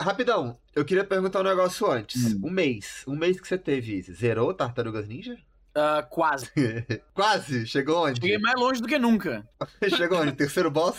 Rapidão, eu queria perguntar um negócio antes. Hum. Um mês. Um mês que você teve, Izzy, zerou Tartarugas Ninja? Ah, quase. Quase, chegou onde? Cheguei mais longe do que nunca. chegou onde? Terceiro boss?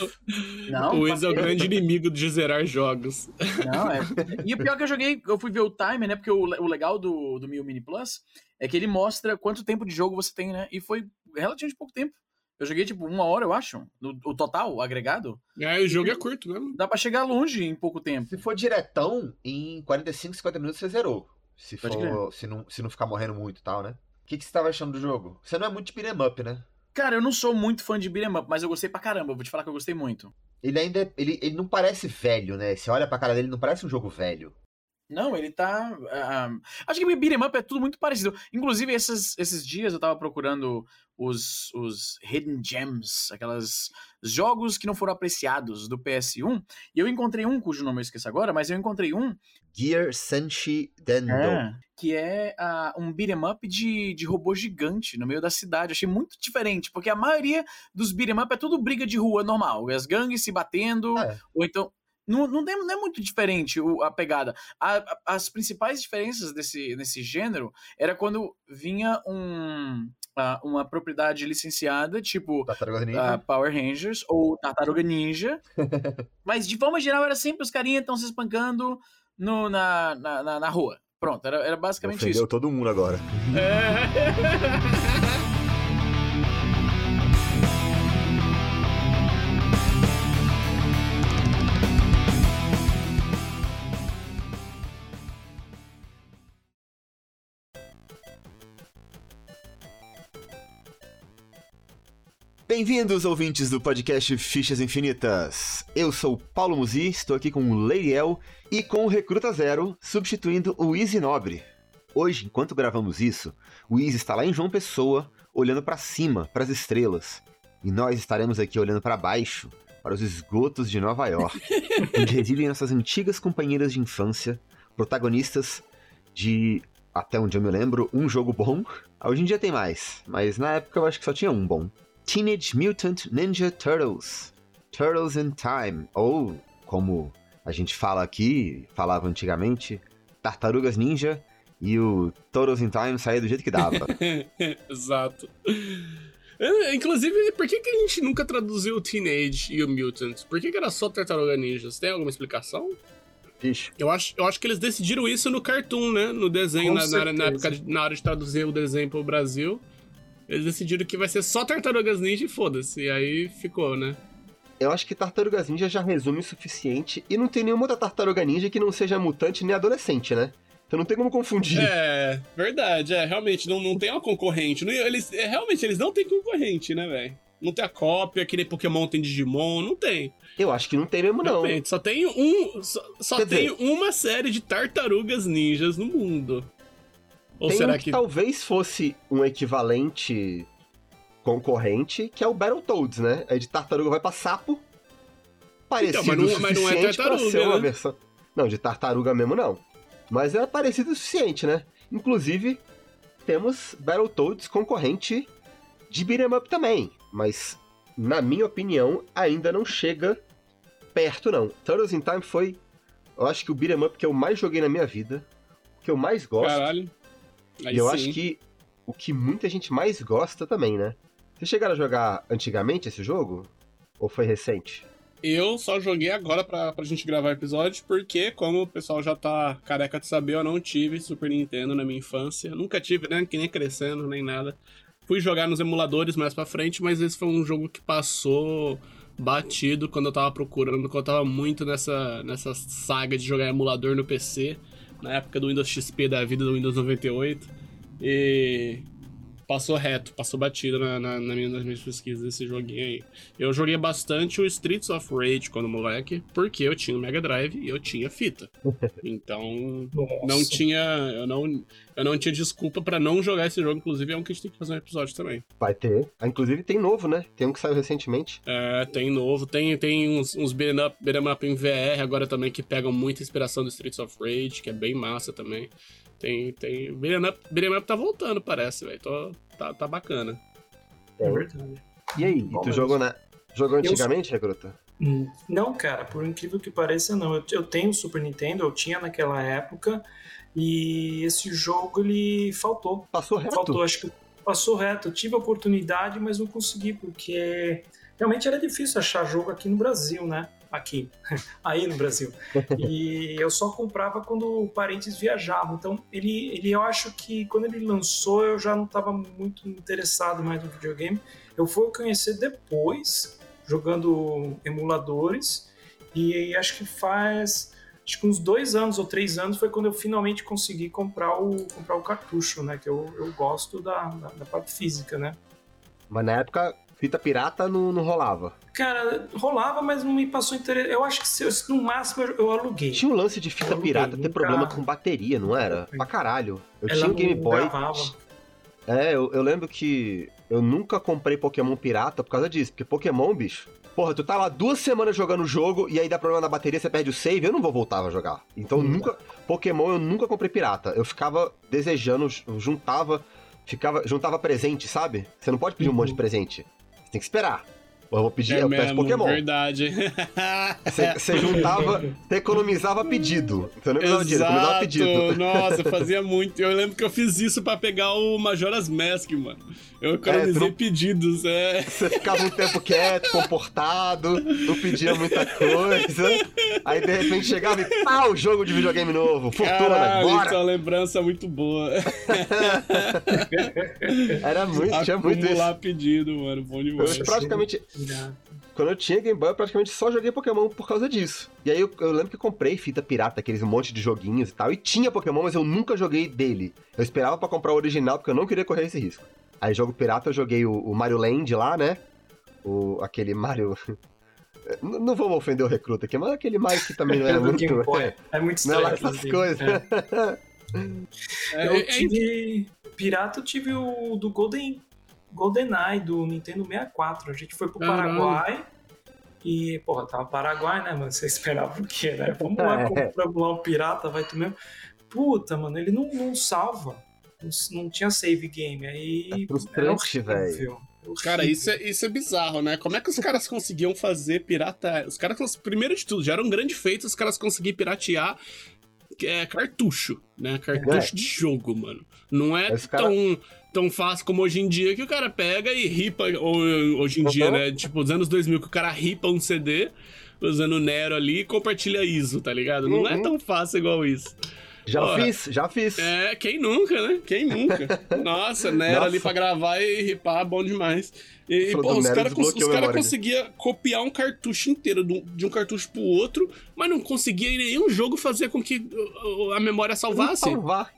Não, o Wiz é o grande inimigo de zerar jogos. Não, é. E o pior que eu joguei, eu fui ver o timer, né? Porque o, o legal do, do Mil Mini Plus é que ele mostra quanto tempo de jogo você tem, né? E foi relativamente pouco tempo. Eu joguei, tipo, uma hora, eu acho. No, o total, o agregado. É, o jogo é curto mesmo. Dá pra chegar longe em pouco tempo. Se for diretão, em 45, 50 minutos você zerou. Se, Pode for, se, não, se não ficar morrendo muito e tal, né? O que, que você tava achando do jogo? Você não é muito de beat'em up, né? Cara, eu não sou muito fã de beat'em up, mas eu gostei pra caramba. Vou te falar que eu gostei muito. Ele ainda é- ele, ele não parece velho, né? Você olha pra cara dele, não parece um jogo velho. Não, ele tá. ah, acho que beat'em up é tudo muito parecido. Inclusive, esses, esses dias eu tava procurando os, os Hidden Gems, aquelas jogos que não foram apreciados do PS1. E eu encontrei um, cujo nome eu esqueço agora, mas eu encontrei um Gear Senshi Dendo. É, que é ah, um beat'em up de, de robô gigante no meio da cidade. Achei muito diferente, porque a maioria dos beat'em up é tudo briga de rua normal. As gangues se batendo, É. ou então. Não, não, tem- não é muito diferente o- a pegada. A- a- as principais diferenças desse, desse gênero era quando vinha um, ah, uma propriedade licenciada, tipo ah, Power Rangers ou Tartaruga Ninja. Mas de forma geral era sempre os carinhas estão se espancando no, na, na, na, na rua. Pronto, era, era basicamente Ofendeu isso. todo mundo agora. Bem-vindos, ouvintes do podcast Fichas Infinitas. Eu sou Paulo Musi, estou aqui com o Leiriel e com o Recruta Zero, substituindo o Easy Nobre. Hoje, enquanto gravamos isso, o Easy está lá em João Pessoa, olhando para cima, para as estrelas. E nós estaremos aqui olhando para baixo, para os esgotos de Nova York, onde residem nossas antigas companheiras de infância, protagonistas de, até onde eu me lembro, um jogo bom. Hoje em dia tem mais, mas na época eu acho que só tinha um bom. Teenage Mutant Ninja Turtles. Turtles in Time, ou como a gente fala aqui, falava antigamente, Tartarugas Ninja e o Turtles in Time saía do jeito que dava. Exato. É, Inclusive, por que, que a gente nunca traduziu o Teenage e o Mutant? Por que, que era só Tartaruga Ninjas? Tem alguma explicação? Eu acho, eu acho que eles decidiram isso no cartoon, né? No desenho, na, na, na época de- na hora de traduzir o desenho pro Brasil. Eles decidiram que vai ser só Tartarugas Ninja e foda-se. E aí ficou, né? eu acho que Tartarugas Ninja já resume o suficiente e não tem nenhuma outra Tartaruga Ninja que não seja mutante nem adolescente, né? Então não tem como confundir. É, verdade, é, realmente, não, não tem uma concorrente. Não- eles, é, realmente, eles não têm concorrente, né, velho? Não tem a cópia, que nem Pokémon tem Digimon, não tem. Eu acho que não tem mesmo, não. Realmente, só tem um. Só, só tem dizer- uma série de tartarugas ninjas no mundo. Ou Tem será um que, que. talvez fosse um equivalente concorrente, que é o Battletoads, né? É de tartaruga vai pra sapo. Parecido Então, mas não- o mas não é suficiente pra tartaruga, ser uma né? versão... Não, de tartaruga mesmo não. Mas é parecido o suficiente, né? Inclusive, temos Battletoads concorrente de beat'em up também. Mas, na minha opinião, ainda não chega perto, não. Turtles in Time foi, eu acho que o beat'em up que eu mais joguei na minha vida. Que eu mais gosto. Caralho. Aí E eu sim. acho que o que muita gente mais gosta também, né? Vocês chegaram a jogar antigamente esse jogo? Ou foi recente? Eu só joguei agora pra, pra gente gravar o episódio, porque, como o pessoal já tá careca de saber, eu não tive Super Nintendo na minha infância. Nunca tive, né? Que nem crescendo, nem nada. Fui jogar nos emuladores mais pra frente, mas esse foi um jogo que passou batido quando eu tava procurando, quando eu tava muito nessa, nessa saga de jogar emulador no PC, na época do Windows XP da vida, do Windows 98. E passou reto, passou batido na, na, na minha- nas minhas pesquisas desse joguinho aí. Eu joguei bastante o Streets of Rage quando moleque, porque eu tinha o Mega Drive e eu tinha fita. Então, Nossa. não tinha, eu não, eu não tinha desculpa pra não jogar esse jogo, inclusive é um que a gente tem que fazer um episódio também. Vai ter. Ah, inclusive tem novo, né? Tem um que saiu recentemente. É, tem novo, tem, tem uns, uns beat'em up, beat'em up em VR agora também que pegam muita inspiração do Streets of Rage, que é bem massa também. Tem, tem, beat'em up, beat'em up tá voltando, parece, velho, tá, tá bacana. É verdade. E aí? Bom e tu jogou, na... jogou Eu- antigamente, Recruta? Hum, Não, cara, por incrível que pareça, não. Eu, eu tenho o Super Nintendo, eu tinha naquela época, e esse jogo ele faltou. Passou reto? Faltou, acho que passou reto. Eu tive a oportunidade, mas não consegui, porque realmente era difícil achar jogo aqui no Brasil, né? Aqui, aí no Brasil. E eu só comprava quando parentes viajavam. Então, ele, ele eu acho que quando ele lançou, eu já não estava muito interessado mais no videogame. Eu fui conhecer depois, jogando emuladores, e acho que faz acho que uns dois anos ou três anos foi quando eu finalmente consegui comprar o, comprar o cartucho, né? Que eu, eu gosto da, da, da parte física, né? Mas na época, fita pirata não, não rolava. Cara, rolava, mas não me passou interesse. Eu acho que se, eu- no máximo eu, eu aluguei. Tinha um lance de fita aluguei, pirata ter problema com bateria, não era? Pra caralho. Eu Ela tinha um Game Boy. gravava. É, eu, eu lembro que eu nunca comprei Pokémon pirata por causa disso. Porque Pokémon, bicho. Porra, tu tá lá duas semanas jogando o jogo e aí dá problema na bateria, você perde o save, eu não vou voltar a jogar. Então Hum. nunca. Pokémon eu nunca comprei pirata. Eu ficava desejando, juntava. Ficava, juntava presente, sabe? Você não pode pedir um Uhum. monte de presente. Tem que esperar. Eu vou pedir, É eu peço mesmo, Pokémon. verdade. Você você juntava, você economizava pedido. Você não economizava dinheiro, economizava pedido. Exato, nossa, fazia muito. Eu lembro que eu fiz isso pra pegar o Majora's Mask, mano. Eu economizei não- pedidos, é. Você ficava um tempo quieto, comportado, não pedia muita coisa. Aí de repente chegava e pau, jogo de videogame novo. Fortuna, Caralho, isso é bora! uma lembrança muito boa. Era muito, tinha muito isso. Acumular pedido, mano. Bom demais. Eu praticamente, Quando eu tinha Game Boy, eu praticamente só joguei Pokémon por causa disso. E aí eu, eu lembro que comprei fita pirata, aqueles um monte de joguinhos e tal, e tinha Pokémon, mas eu nunca joguei dele. Eu esperava pra comprar o original porque eu não queria correr esse risco. Aí jogo pirata eu joguei o, o Mario Land lá, né? O, aquele Mario. N- Não vamos ofender o recruta aqui, mas aquele Mario que também não é muito. Game Boy. É muito Não é lá estranho. essas assim. coisas. É. É, Eu é- tive. Pirata, eu tive o do Golden. GoldenEye do Nintendo 64. A gente foi pro Caralho. Paraguai. E, porra, tava Paraguai, né, mano? Você esperava o quê, né? Vamos lá, É. compramos lá um pirata, vai tu mesmo. Puta, mano, ele não, não salva. Não, não tinha save game. Aí. É frustrante, velho. Cara, isso é, isso é bizarro, né? Como é que os caras conseguiam fazer pirata? Os caras, primeiro de tudo, já era um grande feito os caras conseguirem piratear é, cartucho, né? Cartucho É. de jogo, mano. Não é Esse cara- tão, fácil como hoje em dia que o cara pega e ripa. Hoje em dia, Uhum. né? Tipo, os anos 2000 que o cara ripa um CD usando o Nero ali e compartilha ISO, tá ligado? Não é Uhum. tão fácil igual isso. Já Porra. fiz, já fiz. É, quem nunca, né? Quem nunca? Nossa, Nero Nossa. ali pra gravar e ripar, bom demais. E, pô, os caras a cara conseguiam copiar um cartucho inteiro de um, de um cartucho pro outro, mas não conseguia em nenhum jogo fazer com que uh, uh, a memória salvasse. Salvar.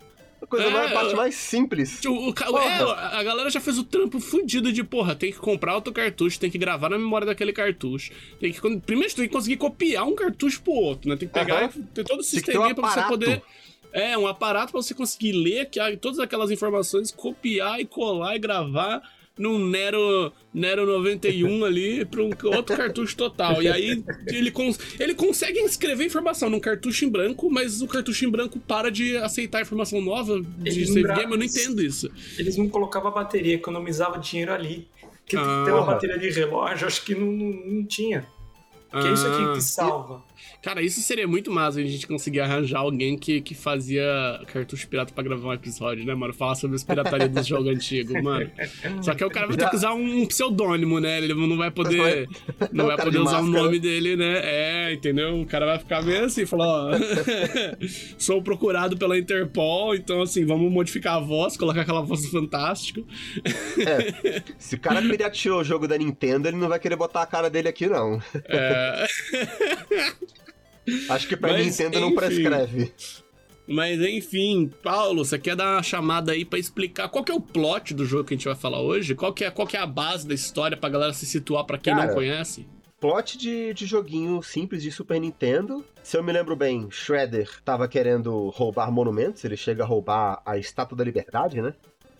A coisa É, mais, a parte eu- mais simples. O, o é, a galera já fez o trampo fudido de, porra, tem que comprar outro cartucho, tem que gravar na memória daquele cartucho. Tem que, primeiro, tem que conseguir copiar um cartucho pro outro, né? Tem que pegar Aham. e ter todo o Tem ter um pra você poder. É, um aparato pra você conseguir ler que, todas aquelas informações, copiar e colar e gravar num Nero, Nero 91 ali pra um outro cartucho total. E aí ele, cons ele consegue escrever informação num cartucho em branco, mas o cartucho em branco para de aceitar informação nova de Ele save game. Eu não entendo isso. Eles não colocavam a bateria, economizava dinheiro ali. Porque Ah. tem uma bateria de relógio, acho que não, não, não tinha. Que é isso aqui Ah. que salva. Cara, isso seria muito massa a gente conseguir arranjar alguém que, que fazia cartucho pirata pra gravar um episódio, né, mano? Falar sobre as piratarias dos jogos antigos, mano. Só que o cara vai ter que usar um pseudônimo, né? Ele não vai poder. Não vai poder de usar o nome dele, né? É, entendeu? O cara vai ficar meio assim, falar, ó. Sou procurado pela Interpol, então assim, vamos modificar a voz, colocar aquela voz do Fantástico. É. Se o cara pirateou o jogo da Nintendo, ele não vai querer botar a cara dele aqui, não. É. Acho que pra Mas, Nintendo não enfim. prescreve. Mas enfim, Paulo, você quer dar uma chamada aí pra explicar qual que é o plot do jogo que a gente vai falar hoje? Qual que é, qual que é a base da história pra galera se situar pra quem Cara, não conhece? Plot de, de joguinho simples de Super Nintendo. Se eu me lembro bem, Shredder tava querendo roubar monumentos, ele chega a roubar a Estátua da Liberdade, né?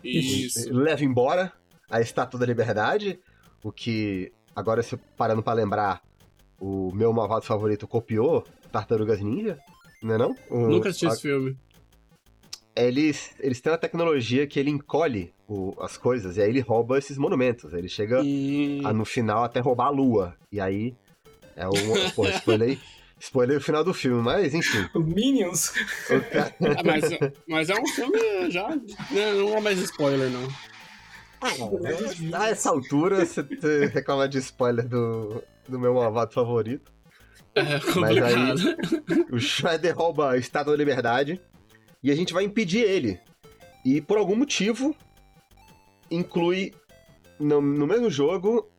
Isso. Leva embora a Estátua da Liberdade, o que, agora se parando pra lembrar, o meu malvado favorito copiou Tartarugas Ninja, não é não? O- Nunca assisti a- esse filme. Eles, eles têm uma tecnologia que ele encolhe o- as coisas, e aí ele rouba esses monumentos. Ele chega Hum, a, no final até roubar a lua. E aí É um. Pô, spoiler, spoiler o final do filme, mas enfim. O Minions. O cara- Ah, mas, mas é um filme já. né, Não é mais spoiler, não. A essa altura, você você reclama de spoiler do, do meu malvado favorito. É complicado. O Shredder rouba a Estátua da Liberdade e a gente vai impedir ele. E por algum motivo, inclui no, no mesmo jogo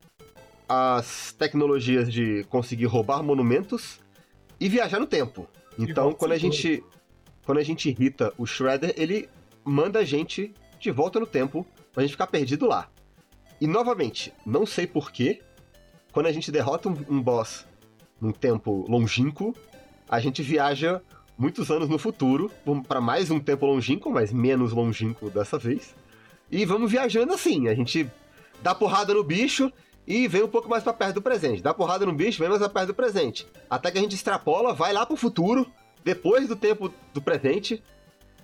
as tecnologias de conseguir roubar monumentos e viajar no tempo. Então, quando a gente quando a gente irrita o Shredder, ele manda a gente de volta no tempo pra gente ficar perdido lá. E novamente, não sei porquê, quando a gente derrota um, um boss num tempo longínquo, a gente viaja muitos anos no futuro, para mais um tempo longínquo, mas menos longínquo dessa vez. E vamos viajando assim, a gente dá porrada no bicho e vem um pouco mais pra perto do presente. Dá porrada no bicho, vem mais pra perto do presente. Até que a gente extrapola, vai lá pro futuro, depois do tempo do presente,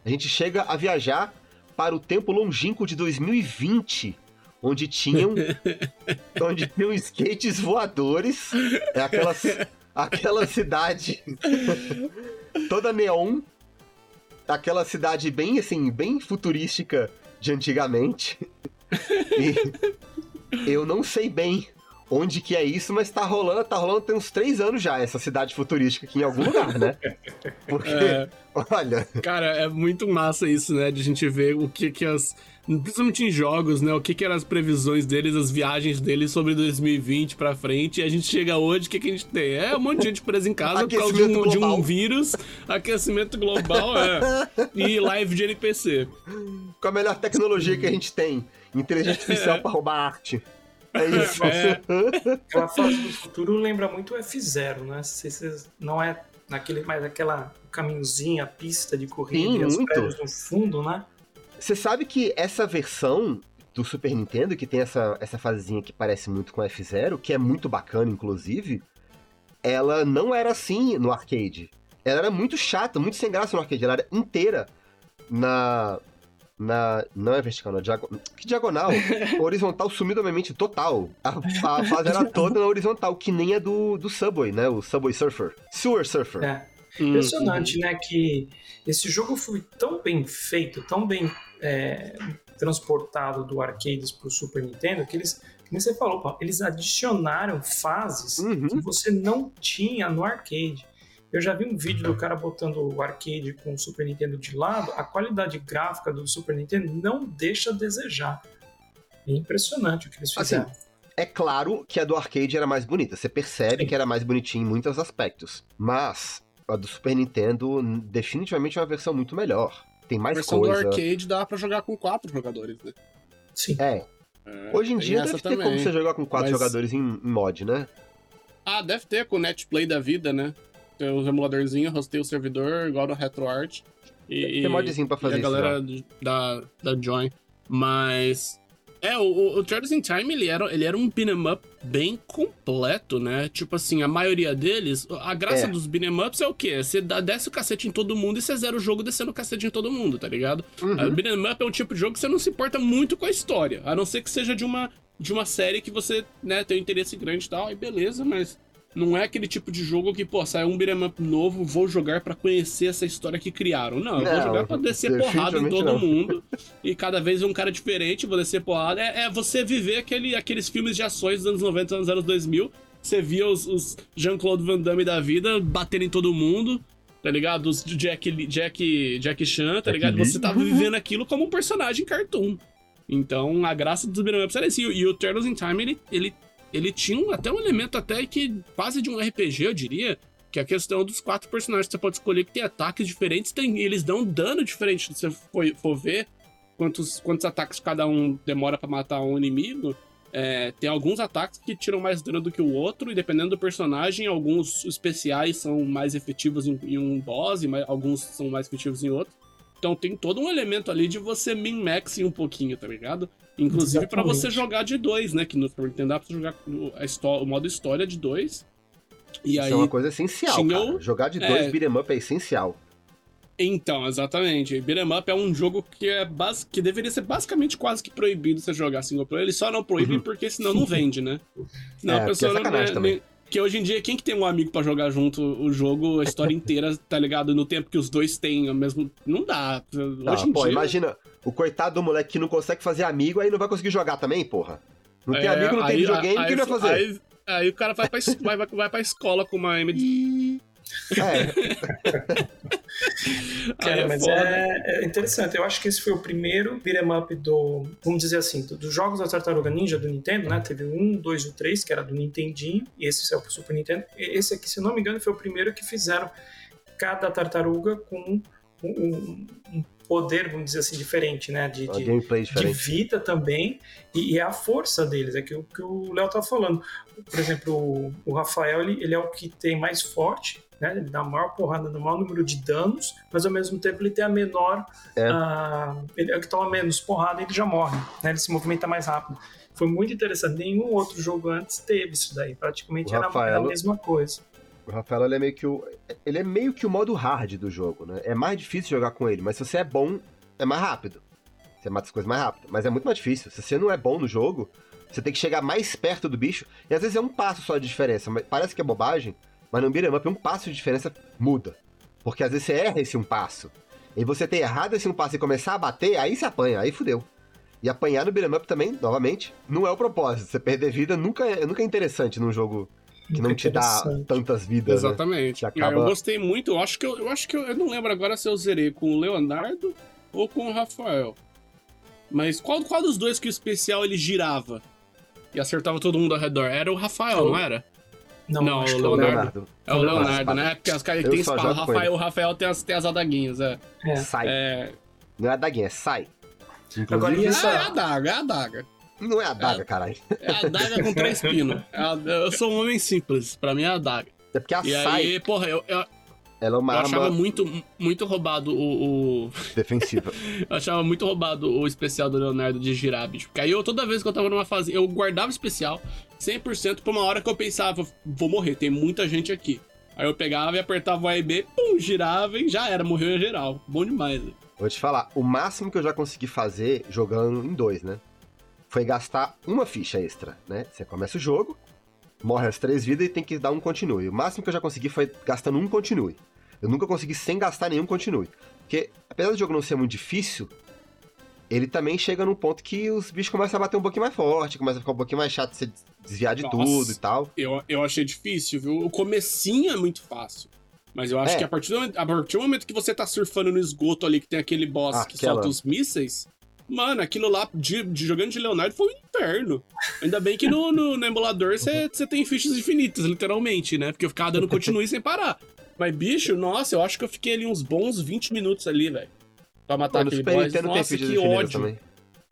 a gente chega a viajar para o tempo longínquo de 2020, onde tinham onde tinham skates voadores, é aquela, aquela cidade toda neon, aquela cidade bem assim, bem futurística de antigamente. E eu não sei bem onde que é isso, mas tá rolando, tá rolando tem uns três anos já essa cidade futurística aqui em algum lugar, né? Porque, É. olha, Cara, é muito massa isso, né? De a gente ver o que que as. Principalmente em jogos, né? O que que eram as previsões deles, as viagens deles sobre 2020 pra frente. E a gente chega hoje, o que que a gente tem? É um monte de gente presa em casa por causa de um, Aquecimento de um vírus, aquecimento global, é. E live de NPC. com a melhor tecnologia que a gente tem, inteligência artificial pra roubar arte. É isso. É. Aquela fase do futuro lembra muito o F0, né? Se vocês não é naquele, mais aquela caminhozinho, a pista de corrida Sim, e os muito. prédios no fundo, né? Você sabe que essa versão do Super Nintendo, que tem essa, essa fasezinha que parece muito com F0, que é muito bacana, inclusive, ela não era assim no arcade. Ela era muito chata, muito sem graça no arcade. Ela era inteira na. Na. Não é vertical, na diagonal. Que diagonal? horizontal sumiu da minha mente total. A, a fase era toda na horizontal, que nem a do, do Subway, né? O Subway Surfer. Sewer Surfer. É. Hum, Impressionante, né? Que esse jogo foi tão bem feito, tão bem é, transportado do arcades pro Super Nintendo, que eles, como você falou, Paulo, eles adicionaram fases Uhum. que você não tinha no arcade. Eu já vi um vídeo do cara botando o arcade com o Super Nintendo de lado, a qualidade gráfica do Super Nintendo não deixa a desejar. É impressionante o que eles Assim, fizeram. É claro que a do arcade era mais bonita. Você percebe Sim. que era mais bonitinha em muitos aspectos. Mas a do Super Nintendo definitivamente é uma versão muito melhor. Tem A mais versão coisa. do arcade dá pra jogar com quatro jogadores, né? Sim. É, É, hoje em dia deve ter como você jogar com quatro mas- jogadores em, em mod, né? Ah, deve ter com o Netplay da vida, né? Tem os emuladorzinhos, hostei o servidor, igual no RetroArt. E, Tem modzinho pra fazer e a isso. galera já. da, da Join. Mas. É, o, o, in Time, ele era, ele era um beat'em up bem completo, né? Tipo assim, a maioria deles, a graça É. dos beat'em ups é o quê? Você dá, desce o cacete em todo mundo e você zera o jogo descendo o cacete em todo mundo, tá ligado? Uhum. Uh, Beat'em up é um tipo de jogo que você não se importa muito com a história. A não ser que seja de uma, de uma série que você, né, tem um interesse grande e tal, aí beleza, mas não é aquele tipo de jogo que, pô, sai um beat'em up novo, vou jogar pra conhecer essa história que criaram. Não, eu vou Não, jogar pra descer porrada em todo não. mundo. E cada vez um cara diferente, vou descer porrada. É, é você viver aquele, aqueles filmes de ações dos anos 90, dos anos 2000. Você via os, os Jean-Claude Van Damme da vida batendo em todo mundo tá ligado? Os Jack, Jack, Jack Chan, tá Jack ligado? Lee. Você tava vivendo aquilo como um personagem cartoon. Então, a graça dos beat'em ups era assim. E o Turtles in Time, ele, ele, ele tinha até um elemento até que quase de um RPG, eu diria, que é a questão dos quatro personagens que você pode escolher que tem ataques diferentes, tem, eles dão dano diferente. Se você for, ver quantos, quantos ataques cada um demora pra matar um inimigo, é, tem alguns ataques que tiram mais dano do que o outro, e dependendo do personagem, alguns especiais são mais efetivos em, em um boss, e mais- alguns são mais efetivos em outro. Então tem todo um elemento ali de você min-maxing um pouquinho, tá ligado? Inclusive pra Exatamente. você jogar de dois, né? Que no Super Nintendo dá pra você jogar o, modo história de dois. E Isso aí. é uma coisa essencial, tinha cara. Jogar de é. dois beat'em up é essencial. Então, exatamente. Beat'em Up é um jogo que é bas... que deveria ser basicamente quase que proibido você jogar single player. Eles só não proíbem porque senão não vende, né? Senão Uhum. É, a pessoa é não, né, também. Porque hoje em dia, quem que tem um amigo pra jogar junto o jogo, a história inteira, tá ligado? No tempo que os dois têm, mesmo. Não dá. Hoje Ah, em pô, dia. imagina, o coitado do moleque que não consegue fazer amigo, aí não vai conseguir jogar também, porra. Não tem É, amigo, não tem aí- videogame, o que ele vai fazer? Aí, aí o cara vai pra, vai, vai pra escola com uma MD. É, Cara, Aí mas foda. é, é interessante. Eu acho que esse foi o primeiro beat'em up do, vamos dizer assim, do- dos jogos da Tartaruga Ninja do Nintendo, né? Teve 1, 2 e o 3, que era do Nintendinho, e esse é o Super Nintendo. E Esse aqui, se eu não me engano, foi o primeiro que fizeram cada tartaruga com um, um- um poder, vamos dizer assim, diferente, né? De, de, de vida também e, e é a força deles, é que o que o Léo tá falando. Por exemplo, o, o Rafael, ele, ele é o que tem mais forte, né? Ele dá a maior porrada no maior número de danos, mas ao mesmo tempo ele tem a menor. É. ah, ele é o que toma menos porrada e ele já morre, né? Ele se movimenta mais rápido. Foi muito interessante. Nenhum outro jogo antes teve isso daí. Praticamente era, Rafael- era a mesma coisa. O Rafael ele é meio que o. Ele é meio que o modo hard do jogo, né? É mais difícil jogar com ele, mas se você é bom, é mais rápido. Você mata as coisas mais rápido. Mas é muito mais difícil. Se você não é bom no jogo, você tem que chegar mais perto do bicho. E às vezes é um passo só de diferença. Mas parece que é bobagem, mas no beat'em up um passo de diferença muda. Porque às vezes você erra esse um passo. E você ter errado esse um passo e começar a bater, aí você apanha, aí fudeu. E apanhar no beat'em up também, novamente, não é o propósito. Você perder vida nunca é, nunca é interessante num jogo que não Muito te dá tantas vidas, né? Exatamente. Que acaba- Eu gostei muito. Eu acho que eu, eu acho que eu, eu não lembro agora se eu zerei com o Leonardo ou com o Rafael. Mas qual, qual dos dois que o especial ele girava e acertava todo mundo ao redor? Era o Rafael, não era? Não, Não, acho o Leonardo. lembro. É o Leonardo, né? Porque os caras têm espada. O Rafael, o Rafael tem as, tem as adaguinhas, é. É. Sai. É, Não é a daguinha, é sai. Agora, Inclusive, isso é a adaga, é a adaga. não é a daga, caralho. É a adaga com três pinos. É a- eu sou um homem simples, pra mim é a adaga. É porque a E sai, aí, porra, eu, eu, ela é uma eu achava arma muito, muito roubado o- o, defensiva. Eu achava muito roubado o especial do Leonardo de girar, bicho. Porque aí eu, toda vez que eu tava numa fase, eu guardava o especial 100% pra uma hora que eu pensava, vou morrer, tem muita gente aqui. Aí eu pegava e apertava o A e B, pum, girava e já era, morreu em geral. Bom demais. né? Vou te falar, o máximo que eu já consegui fazer jogando em dois, né? Foi gastar uma ficha extra, né? Você começa o jogo, morre as três vidas e tem que dar um continue. O máximo que eu já consegui foi gastando um continue. Eu nunca consegui sem gastar nenhum continue. Porque, apesar do jogo não ser muito difícil, ele também chega num ponto que os bichos começam a bater um pouquinho mais forte, começa a ficar um pouquinho mais chato de você desviar de Nossa. tudo e tal. Eu, eu achei difícil, viu? O comecinho é muito fácil. Mas eu acho É. que a partir, do, momento- a partir do momento que você tá surfando no esgoto ali, que tem aquele boss que solta os mísseis, mano, aquilo lá, de, de- jogando de Leonardo, foi um inferno. Ainda bem que no, no, no emulador você você tem fichas infinitas, literalmente, né? Porque eu ficava dando continue sem parar. Mas, bicho, nossa, eu acho que eu fiquei ali uns bons 20 minutos ali, velho. Pra matar Pô, no aquele boss. Nossa, que ódio. também.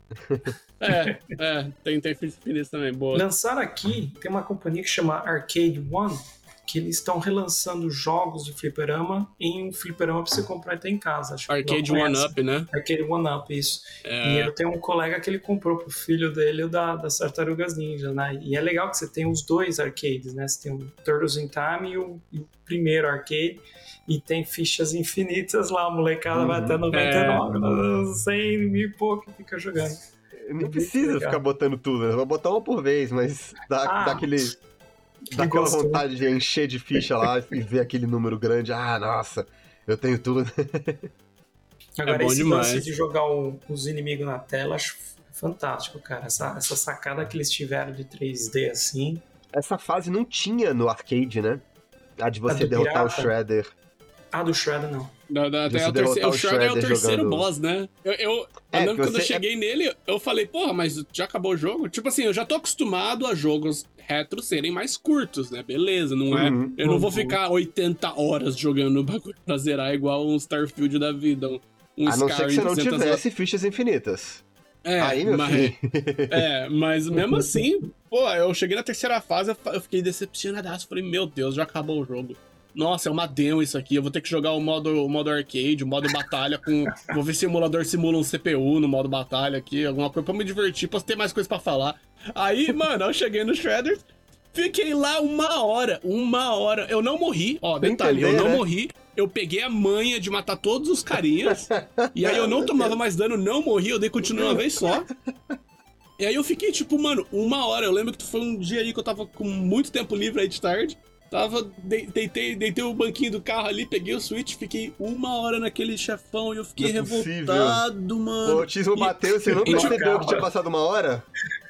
É, é, tem, tem infinitas também, boa. Lançaram aqui, tem uma companhia que chama Arcade One, que eles estão relançando jogos de fliperama em um fliperama pra você comprar ter em casa. Acho Arcade não One. Up, né? Arcade One Up, isso. É. E eu tenho um colega que ele comprou pro filho dele o da, das Tartarugas Ninja, né? E é legal que você tem os dois arcades, né? Você tem o Turtles in Time e o, e o primeiro arcade. E tem fichas infinitas lá, a molecada vai Uhum. até 99, né? 100 mil e pouco fica jogando. Nem Muito precisa legal. ficar botando tudo, né? Vou botar uma por vez, mas dá, Ah, dá aquele. Dá aquela gosto, né? vontade de encher de ficha lá e ver aquele número grande. Ah, nossa, eu tenho tudo. Agora, É bom esse demais. lance de jogar o- os inimigos na tela, acho fantástico, cara. Essa, essa sacada que eles tiveram de 3D assim. Essa fase não tinha no arcade, né? A de você do derrotar o pirata? Shredder. Ah, do Shredder não. Da, De até o, o Shredder é o terceiro jogando- boss, né? Eu, eu, É, eu quando eu você- cheguei nele, eu falei, porra, mas já acabou o jogo? Tipo assim, eu já tô acostumado a jogos retro serem mais curtos, né? Beleza, não é? Uhum. Eu não vou ficar 80 horas jogando o bagulho pra zerar igual um Starfield da vida, um, um A não ser que Skyrim você não 300 horas. tivesse fichas infinitas. É, Aí, meu mas, filho. é, mas mesmo assim, pô, eu cheguei na terceira fase, eu fa- eu fiquei decepcionadaço. Falei, meu Deus, já acabou o jogo. Nossa, é uma demo isso aqui. Eu vou ter que jogar o modo, o modo arcade, o modo batalha com. Vou ver se o emulador simula um CPU no modo batalha aqui, alguma coisa pra me divertir, pra ter mais coisa pra falar. Aí, mano, eu cheguei no Shredder, fiquei lá uma hora, uma hora. Eu não morri, ó, detalhe, eu entender, não né? morri. Eu peguei a manha de matar todos os carinhas. e aí eu não tomava mais dano, não morri, eu dei continuo uma vez só. E aí eu fiquei, tipo, mano, uma hora. Eu lembro que foi um dia aí que eu tava com muito tempo livre aí de tarde. Tava, de- deitei, deitei o banquinho do carro ali, peguei o Switch, fiquei uma hora naquele chefão e eu fiquei é revoltado, O mano. autismo E- bateu, você não percebeu que tinha passado uma hora?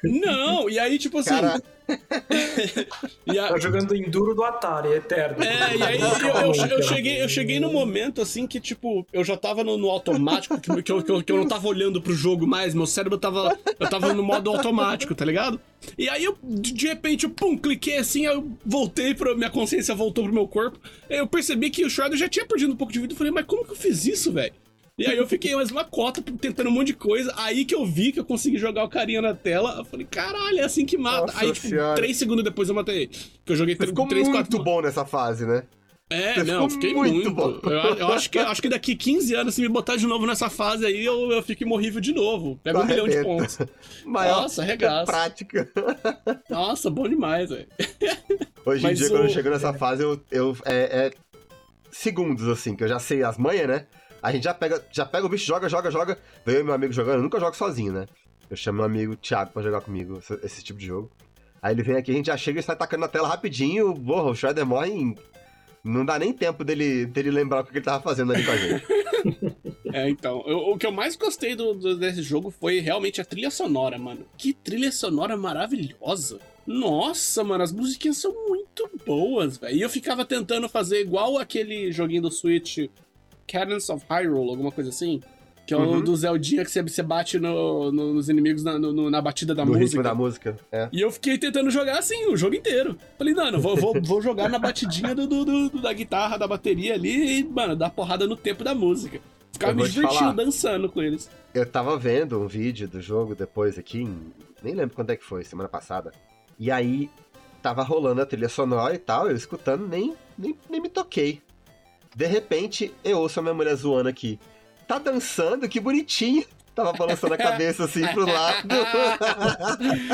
Não, e aí, tipo assim. Cara, e a- Tá jogando Enduro do Atari, eterno. É, e aí eu, eu- eu cheguei, eu cheguei no momento assim que, tipo, eu já tava no, no automático, que, que eu, que, eu, que eu não tava olhando pro jogo mais, meu cérebro tava. Eu tava no modo automático, tá ligado? E aí eu, de de repente, eu, pum, cliquei assim, aí eu voltei pra. Minha consciência voltou pro meu corpo. Aí eu percebi que o Shredder já tinha perdido um pouco de vida. Eu falei, mas como que eu fiz isso, velho? E aí eu fiquei mais uma cota tentando um monte de coisa. Aí que eu vi que eu consegui jogar o carinha na tela. Eu falei, caralho, é assim que mata. Nossa aí, tipo, senhora. três segundos depois eu matei. Porque eu joguei você ficou 3, 4 muito bom nessa fase, né? é, Você não, fiquei muito muito. bom. Eu, eu acho, que, acho que daqui 15 anos, se me botar de novo nessa fase aí, eu, eu fico imorrível de novo. Pega um milhão de pontos. Maior Nossa, arregaça. prática. Nossa, bom demais, velho. Hoje em dia, o- quando eu chego nessa fase, eu, eu é, é segundos, assim, que eu já sei as manhas, né? A gente já pega, já pega o bicho, joga, joga, joga. Veio eu meu amigo jogando, eu nunca jogo sozinho, né? Eu chamo meu amigo Thiago pra jogar comigo esse, esse tipo de jogo. Aí ele vem aqui, a gente já chega e sai tacando na tela rapidinho. Porra, o Shredder morre em... Não dá nem tempo dele, dele lembrar o que ele tava fazendo ali com a gente. É, então. eu- o que eu mais gostei do, do- desse jogo foi realmente a trilha sonora, mano. Que trilha sonora maravilhosa. Nossa, mano, as musiquinhas são muito boas, velho. E eu ficava tentando fazer igual aquele joguinho do Switch, Cadence of Hyrule, alguma coisa assim. Que é o Uhum. do Zeldinha que você, você bate no- no- nos inimigos na, no- na batida da no música. ritmo da música. É. E eu fiquei tentando jogar assim, o jogo inteiro. Falei, mano, vou, vou, vou jogar na batidinha do, do- do- da guitarra, da bateria ali e, mano, dar porrada no tempo da música. Ficava me divertindo falar. dançando com eles. Eu tava vendo um vídeo do jogo depois aqui, em- nem lembro quando é que foi, semana passada. E aí tava rolando a trilha sonora e tal, eu escutando, nem, nem, nem me toquei. De repente, eu ouço a minha mulher zoando aqui. Tá dançando, que bonitinho. Tava balançando a cabeça assim pro lado.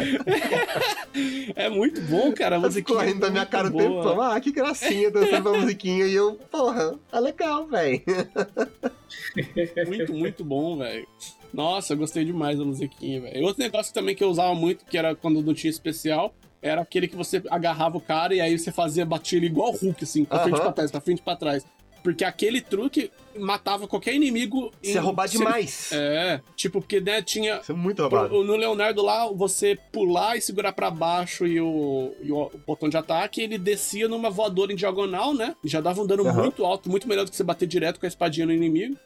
É muito bom, cara. A Ela musiquinha ficou rindo da minha cara o boa. tempão. Ah, que gracinha dançando a musiquinha. E eu, porra, tá legal, velho. Muito, muito bom, velho. Nossa, eu gostei demais da musiquinha, velho. Outro negócio também que eu usava muito, que era quando não tinha especial, era aquele que você agarrava o cara e aí você fazia, batia ele igual Hulk, assim, pra frente Aham. pra trás, pra frente pra trás. Porque aquele truque matava qualquer inimigo. Você ia roubar se- demais. É, tipo, porque, né, tinha. Isso é muito roubado. No Leonardo lá, você pular e segurar pra baixo e o, e o botão de ataque, ele descia numa voadora em diagonal, né? Já dava um dano Aham. muito alto, muito melhor do que você bater direto com a espadinha no inimigo.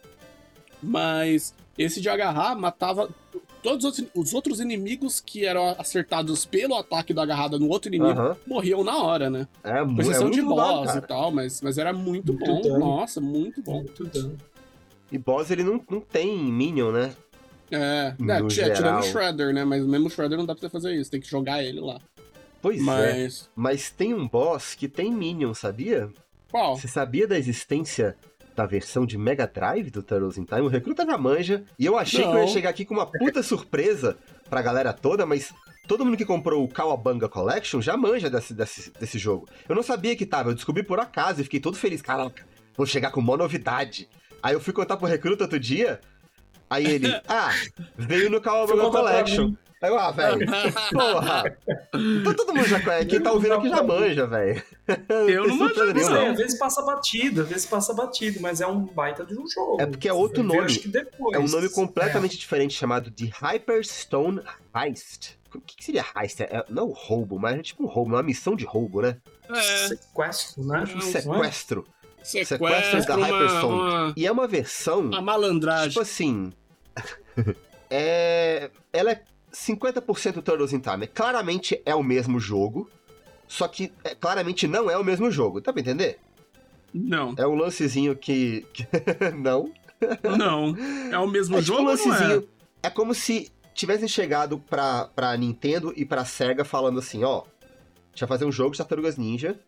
Mas esse de agarrar matava todos os, os outros inimigos que eram acertados pelo ataque da agarrada no outro inimigo, Aham. morriam na hora, né? É, Com é exceção muito de boss e cara. tal, mas, mas era muito, Muito bom. dano. Nossa, muito bom. Muito dano. E boss, ele não, não tem minion, né? É, No é, t- é, tirando geral. o Shredder, né? Mas mesmo o Shredder não dá pra você fazer isso, tem que jogar ele lá. Pois é. Mas. Mas tem um boss que tem Minion, sabia? Qual? Você sabia da existência da versão de Mega Drive do Turtles in Time? O Recruta já manja. E eu achei que eu ia Não. chegar aqui com uma puta surpresa pra galera toda, mas todo mundo que comprou o Kawabanga Collection já manja desse, desse, desse jogo. Eu não sabia que tava, eu descobri por acaso e fiquei todo feliz. Caraca, vou chegar com uma novidade. Aí eu fui contar pro Recruta outro dia, aí ele, ah, veio no Kawabanga Collection. Aí eu, ah, velho, porra. Então todo mundo já conhece, quem tá ouvindo aqui já manja, velho. Eu não manjo Não nenhuma. às vezes passa batido, às vezes passa batido, mas é um baita de um jogo. É porque é outro nome. Acho que depois. É um nome completamente diferente chamado de Hyperstone Heist. O que, que seria heist? É, não roubo, mas é tipo um roubo, uma missão de roubo, né? É. É, Sequestro, né? Um Não, sequestro. sequestro, Sequestro da uma, Hyperstone. uma, E é uma versão, uma malandragem. tipo assim. é. Ela é 50% Turtles in Time. Claramente é o mesmo jogo. Só que é, claramente não é o mesmo jogo. Dá pra entender? Não, É um lancezinho que. não. não. É o mesmo É tipo jogo um ou não é? lancezinho. É como se tivessem chegado pra, pra Nintendo e pra SEGA falando assim, ó. A gente vai fazer um jogo de Tartarugas Ninja,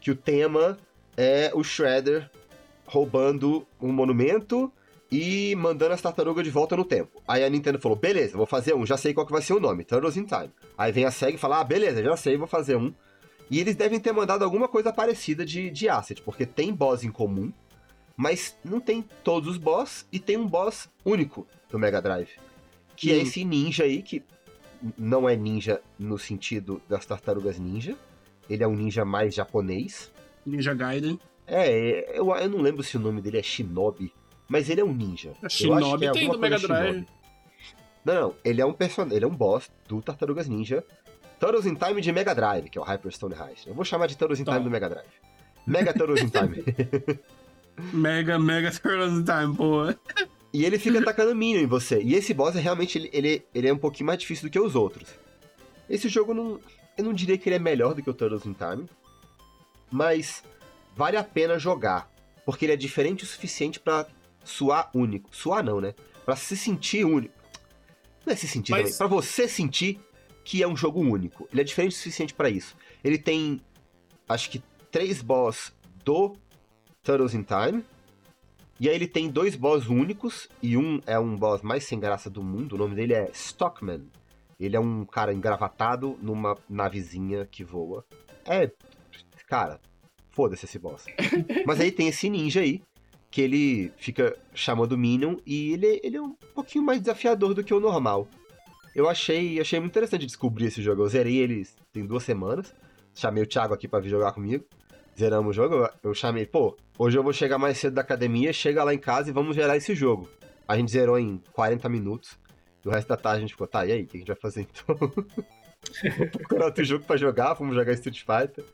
que o tema é o Shredder roubando um monumento e mandando as tartarugas de volta no tempo. Aí a Nintendo falou, beleza, vou fazer um, já sei qual que vai ser o nome, Turtles in Time. Aí vem a SEGA e fala, ah, beleza, já sei, vou fazer um. E eles devem ter mandado alguma coisa parecida de, de asset, porque tem boss em comum, mas não tem todos os boss, e tem um boss único do Mega Drive. Que é Hum. esse ninja aí, que não é ninja no sentido das tartarugas ninja. Ele é um ninja mais japonês. Ninja Gaiden. É, eu, eu não lembro se o nome dele é Shinobi, mas ele é um ninja. A Shinobi é tem do Mega Drive. Não, não, ele é um personagem, ele é um boss do Tartarugas Ninja. Turtles in Time de Mega Drive, que é o Hyperstone Heist. Eu vou chamar de Turtles in Tá. Time do Mega Drive. Mega Turtles in Time. Mega, Mega Turtles in Time, boa. E ele fica atacando Minion em você. E esse boss é realmente ele, ele, ele é um pouquinho mais difícil do que os outros. Esse jogo não. Eu não diria que ele é melhor do que o Turtles in Time. Mas vale a pena jogar. Porque ele é diferente o suficiente pra suar único. Suar não, né? Pra se sentir único. Não é se sentir Mas- também. Pra você sentir que é um jogo único. Ele é diferente o suficiente pra isso. Ele tem. Acho que três boss do Turtles in Time. E aí ele tem dois boss únicos, e um é um boss mais sem graça do mundo, o nome dele é Stockman. Ele é um cara engravatado numa navezinha que voa. É. Cara, foda-se esse boss. Mas aí tem esse ninja aí, que ele fica chamando Minion, e ele, ele é um pouquinho mais desafiador do que o normal. Eu achei, achei muito interessante descobrir esse jogo. Eu zerei ele tem duas semanas. Chamei o Thiago aqui pra vir jogar comigo. Zeramos o jogo. eu- chamei, pô, hoje eu vou chegar mais cedo da academia, chega lá em casa e vamos zerar esse jogo. A gente zerou em 40 minutos. E o resto da tarde a gente ficou, tá, e aí, o que a gente vai fazer então? Vou procurar outro jogo pra jogar, vamos jogar Street Fighter.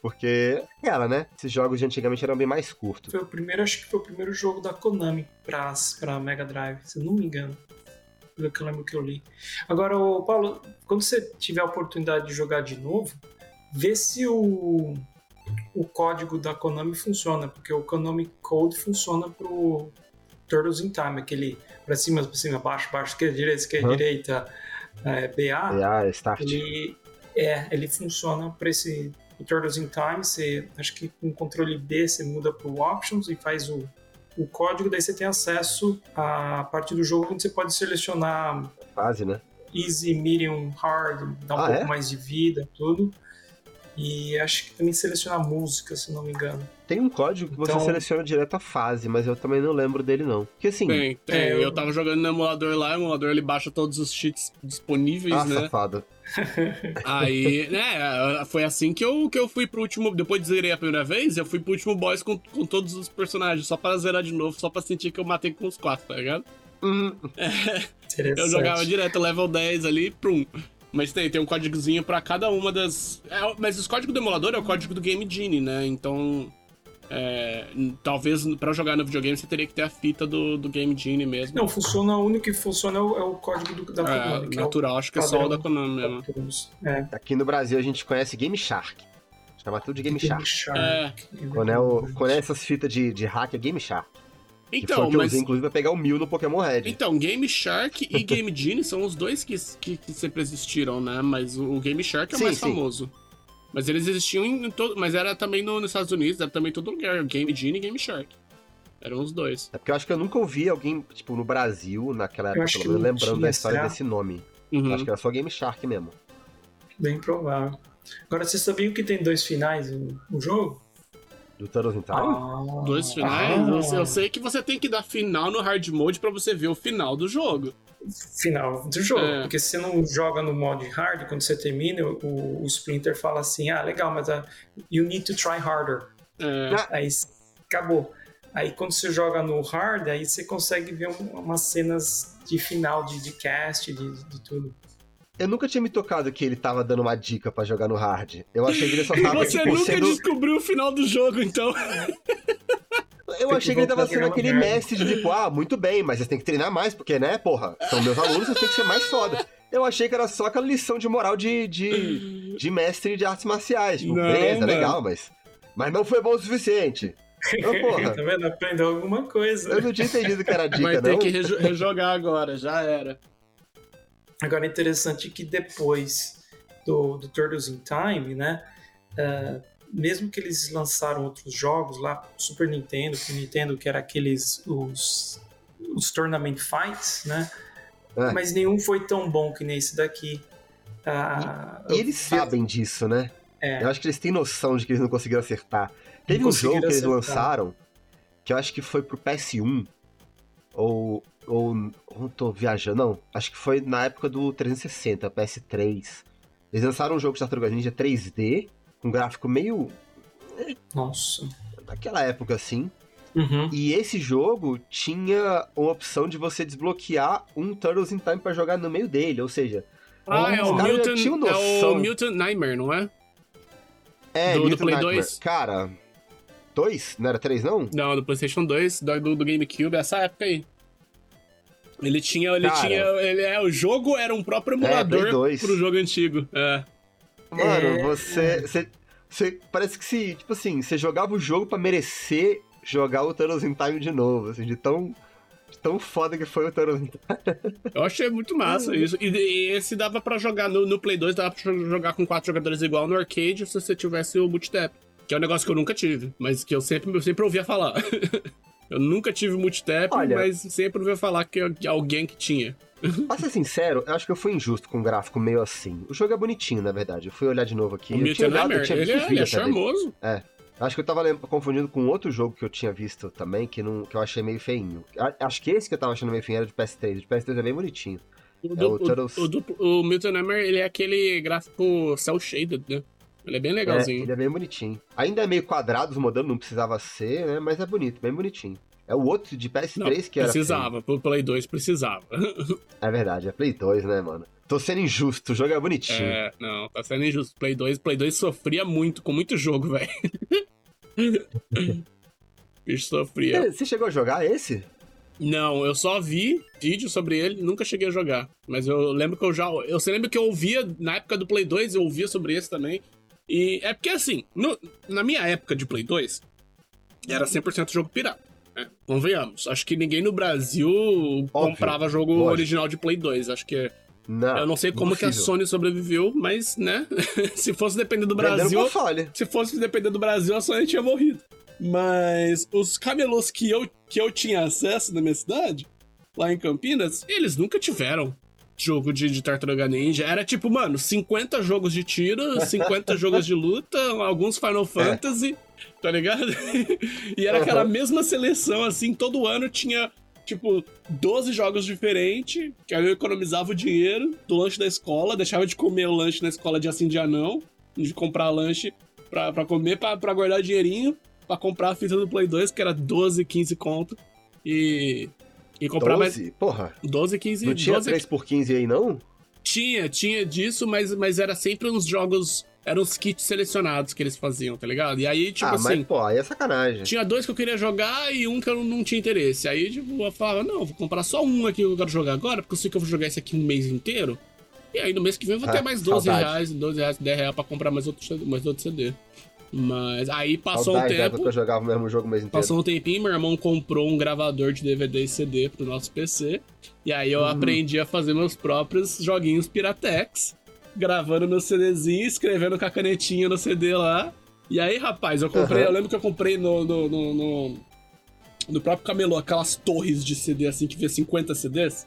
Porque, ela, né? Esses jogos de antigamente eram bem mais curtos. Foi o primeiro, acho que foi o primeiro jogo da Konami pra, pra Mega Drive, se eu não me engano. Pelo que eu lembro que eu li. Agora, ô, Paulo, quando você tiver a oportunidade de jogar de novo, vê se o, o código da Konami funciona, porque o Konami Code funciona pro Turtles in Time, aquele pra cima, pra cima, baixo, baixo, esquerda, direita, esquerda, Uhum. direita, é, BA Ah, Start. ele é, ele funciona para esse o Turtles in Time, você acho que com o controle B você muda para o Options e faz o, o código, daí você tem acesso à parte do jogo onde você pode selecionar Fase, né? Easy, Medium, Hard, dar um Ah, pouco é? mais de vida, tudo. E acho que também selecionar música, se não me engano. Tem um código que você Então- seleciona direto a fase, mas eu também não lembro dele, não. Porque assim, Tem, tem. É, eu- eu... tava jogando no emulador lá, o emulador ele baixa todos os cheats disponíveis, ah, né? safado. Aí, né, foi assim que eu, que eu fui pro último. Depois de zerei a primeira vez, eu fui pro último boss com, com todos os personagens, só pra zerar de novo, só pra sentir que eu matei com os quatro, tá ligado? Hum, Interessante. Eu jogava direto level 10 ali, prum. Mas tem, tem um códigozinho pra cada uma das. é, mas o código do emulador é o código do Game Genie, né? Então. É, talvez pra jogar no videogame você teria que ter a fita do, do Game Genie mesmo. Não, funciona, o único que funciona é o, é o código do, da é, Konami, que natural, acho que é só o da. Konami é mesmo. É, aqui no Brasil a gente conhece Game Shark. Chama tudo de Game Shark. É. Quando é, o, quando é essas fitas de, de hack, é Game Shark. que foi Então, o que eu mas. usei, inclusive, pra pegar o mil no Pokémon Red. Então, Game Shark e Game Genie são os dois que, que, que sempre existiram, né? Mas o, o Game Shark é o Sim, mais sim. famoso. Mas eles existiam em todo. Mas era também no- nos Estados Unidos, era também em todo lugar. Game Genie e Game Shark. Eram os dois. É porque eu acho que eu nunca ouvi alguém, tipo, no Brasil, naquela época, pelo menos, não lembrando tinha, da história será? desse nome. Uhum. Acho que era só Game Shark mesmo. Bem provável. Agora, você sabia que tem dois finais no, no jogo? Do Turtles in Time? Ah, Dois finais? ah. Eu, sei- eu sei que você tem que dar final no hard mode pra você ver o final do jogo. Final do jogo. É. Porque se você não joga no modo hard, quando você termina, o, o Splinter fala assim: ah, legal, mas ah, you need to try harder. É, Ah. Aí acabou. Aí quando você joga no hard, aí você consegue ver um- umas cenas de final, de, de cast, de, de tudo. Eu nunca tinha me tocado que ele tava dando uma dica pra jogar no hard. Eu achei que ele só tava, você tipo, nunca sendo... descobriu o final do jogo, então. Eu Tem achei que ele tava sendo aquele hard. mestre de tipo, ah, muito bem, mas vocês têm que treinar mais, porque, né, porra, são meus alunos, vocês têm que ser mais foda. Eu achei que era só aquela lição de moral de, de, de mestre de artes marciais. Tipo, Não, beleza, mano. legal, mas. Mas não foi bom o suficiente. Então, porra, tá vendo? Aprendeu alguma coisa. eu não tinha entendido que era dica, Vai ter não. que rejo- rejogar agora, já era. Agora é interessante que depois do, do Turtles in Time, né? eh, mesmo que eles lançaram outros jogos lá, Super Nintendo, Nintendo, que era aqueles os, os Tournament Fights, né? É. Mas nenhum foi tão bom que nem esse daqui. Ah, E eles eu sabem disso, né? É. Eu acho que eles têm noção de que eles não conseguiram acertar. Teve um conseguiram jogo que eles acertar. lançaram, que eu acho que foi pro PS1, ou, ou, ou tô viajando, não. Acho que foi na época do 360, PS3. Eles lançaram um jogo de Tartaruga Ninja 3D, com gráfico meio. Nossa. daquela época assim. Uhum. E esse jogo tinha uma opção de você desbloquear um Turtles in Time pra jogar no meio dele, ou seja, Ah, é o Mutant, é o Mutant Nightmare, não é? é Do- do Play Nightmare. 2? Cara, dois? Não era três, não? Não, do PlayStation 2, do, do, GameCube, essa época aí. Ele tinha. Ele Cara. tinha. Ele, é, o jogo era um próprio Play emulador 2. pro jogo antigo. É. Mano, É. você, você, você- Parece que se, tipo assim, você jogava o jogo pra merecer jogar o Turtles in Time de novo, assim, de tão. de tão foda que foi o Turtles in Time. Eu achei muito massa isso. E, e esse dava pra jogar no, no Play 2, dava pra jogar com quatro jogadores igual no arcade se você tivesse o multitap. Que é um negócio que eu nunca tive, mas que eu sempre, eu sempre ouvia falar. eu nunca tive multitap, Olha- mas sempre ouvia falar que alguém que tinha. Pra ser sincero, eu acho que eu fui injusto com o gráfico meio assim. O jogo é bonitinho, na verdade. Eu fui olhar de novo aqui. o eu tinha olhado, eu tinha ele, é, ele é charmoso. Acho que eu tava confundindo com outro jogo que eu tinha visto também, que, não, que eu achei meio feinho. Acho que esse que eu tava achando meio feinho era de PS3. O de PS3 é bem bonitinho. O, É o o, Turtles. o, o Mutant Nightmare, ele é aquele gráfico cel-shaded, né? Ele é bem É, legalzinho. ele é bem bonitinho. Ainda é meio quadrado os modelos, não precisava ser, né? Mas é bonito, bem bonitinho. É o outro de PS3 Não, que era. precisava, pro Play 2 precisava. É verdade, é Play 2, né, mano? Tô sendo injusto, o jogo é bonitinho. É, não, tá sendo injusto. Play 2, Play 2 sofria muito, com muito jogo, velho. Bicho sofria. Você chegou a jogar esse? Não, eu só vi vídeo sobre ele, nunca cheguei a jogar. Mas eu lembro que eu já. Eu se lembro que eu ouvia, na época do Play 2, eu ouvia sobre esse também. E é porque assim, no- na minha época de Play 2, era 100% jogo pirata. Né? Convenhamos. Acho que ninguém no Brasil comprava jogo lógico. original de Play 2. Acho que. Não. eu não sei como que a. Sony sobreviveu, mas, né? se fosse depender do Brasil. Se fosse depender do Brasil, a Sony tinha morrido. Mas os camelôs que eu, que eu tinha acesso na minha cidade, lá em Campinas, eles nunca tiveram jogo de, de Tartaruga Ninja. Era tipo, mano, 50 jogos de tiro, 50 jogos de luta, alguns Final Fantasy, tá ligado? e era aquela Uhum. mesma seleção, assim, todo ano tinha, tipo, 12 jogos diferentes, que aí eu economizava o dinheiro do lanche da escola, deixava de comer o lanche na escola dia sim, dia não, de comprar lanche pra, pra comer, pra, pra guardar dinheirinho, pra comprar a fita do Play 2, que era 12, 15 conto, e... E comprar mais 12? Porra. 12, 15, Não tinha 12, 3x15 aí, não? tinha, tinha disso, mas, mas era sempre uns jogos. Eram os kits selecionados que eles faziam, tá ligado? E aí, tipo ah, assim, mas, pô, aí é sacanagem. tinha dois que eu queria jogar e um que eu não tinha interesse. Aí, tipo, eu falava, não, vou comprar só um aqui que eu quero jogar agora, porque eu sei que eu vou jogar esse aqui um mês inteiro. E aí no mês que vem eu vou ter Ah, mais 12 saudade. reais, 12 reais, 10 reais pra comprar mais outro, CD mais outro CD. Mas aí passou Saudade um época tempo. que eu jogava o mesmo jogo o mês inteiro. Passou um tempinho, meu irmão comprou um gravador de DVD e CD pro nosso PC. E aí eu Uhum. aprendi a fazer meus próprios joguinhos Piratex, gravando meu CDzinho, escrevendo com a canetinha no CD lá. E aí, rapaz, eu comprei, Aham. eu lembro que eu comprei no, no, no, no, no próprio camelô aquelas torres de CD assim que via 50 CDs.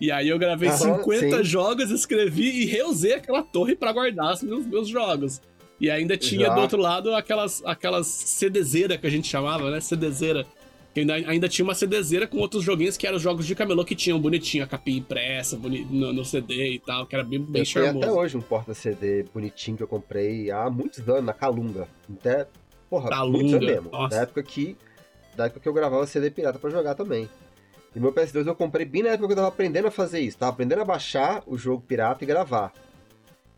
E aí eu gravei Aham, 50 sim. jogos, escrevi e reusei aquela torre pra guardar os meus, meus jogos. E ainda tinha Já. do outro lado aquelas, aquelas CDzeira que a gente chamava, né? CDzeira. Que ainda, ainda tinha uma CDzeira com outros joguinhos que eram os jogos de camelô que tinham bonitinho, a capinha impressa boni- no, no CD e tal, que era bem, bem eu tenho até charmoso. hoje um porta-CD bonitinho que eu comprei há muitos anos, na Calunga. Até, porra, Calunga, muitos anos mesmo. nossa. Da época que. Da época que eu gravava CD pirata pra jogar também. E meu PS2 eu comprei bem na época que eu tava aprendendo a fazer isso. Tava aprendendo a baixar o jogo pirata e gravar.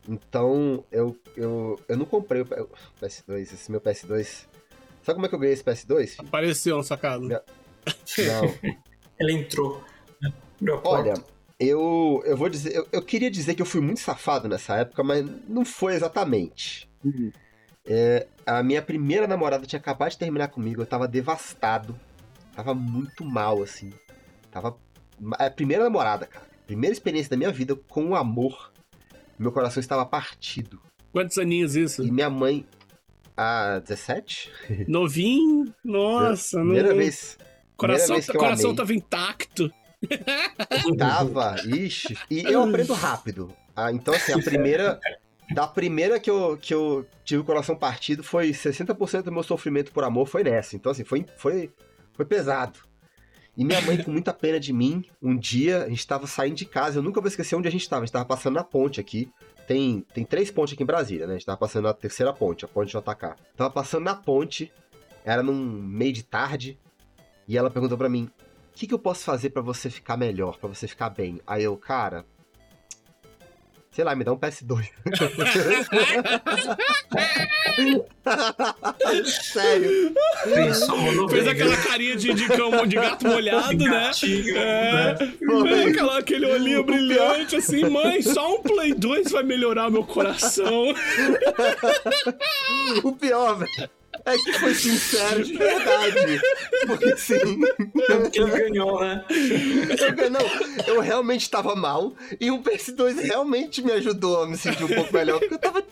Então, eu, eu, eu não comprei o PS2, esse meu PS2. Sabe como é que eu ganhei esse PS2? filho? Apareceu na sacada. Não. Ele entrou. né? Abriu a Olha, eu, eu vou dizer. Eu, eu queria dizer que eu fui muito safado nessa época, mas não foi exatamente. É, a minha primeira namorada tinha acabado de terminar comigo, eu tava devastado. Tava muito mal, assim. Tava. É a primeira namorada, cara. Primeira experiência da minha vida com o amor. Meu coração estava partido. Quantos aninhos isso? E minha mãe. Ah, 17? Novinho? Nossa, Primeira não... vez. coração, vez que eu coração tava intacto. Tava, ixi. E eu aprendo rápido. Ah, então, assim, a primeira. Da primeira que eu, que eu tive o coração partido, foi 60% do meu sofrimento por amor foi nessa. Então, assim, foi, foi, foi pesado. E minha mãe, com muita pena de mim, um dia a gente tava saindo de casa, eu nunca vou esquecer onde a gente tava. A gente tava passando na ponte aqui. Tem, tem três pontes aqui em Brasília, né? A gente tava passando na terceira ponte, a ponte JK. Tava passando na ponte, era num meio de tarde, e ela perguntou pra mim: o que, que eu posso fazer pra você ficar melhor, pra você ficar bem? Aí eu, cara. Sei lá, me dá um PS2. Sério. Pensou Fez aquela carinha de, de, cão, de gato molhado, né? Gatinho, É. Foi. Aquela, aquele olhinho brilhante, assim, mãe, só um Play 2 vai melhorar meu coração. O pior, velho, é que foi sincero de verdade. Porque assim. Tanto que ele ganhou, né? Eu, não, eu realmente tava mal e o PS2 realmente me ajudou a me sentir um pouco melhor, porque eu tava.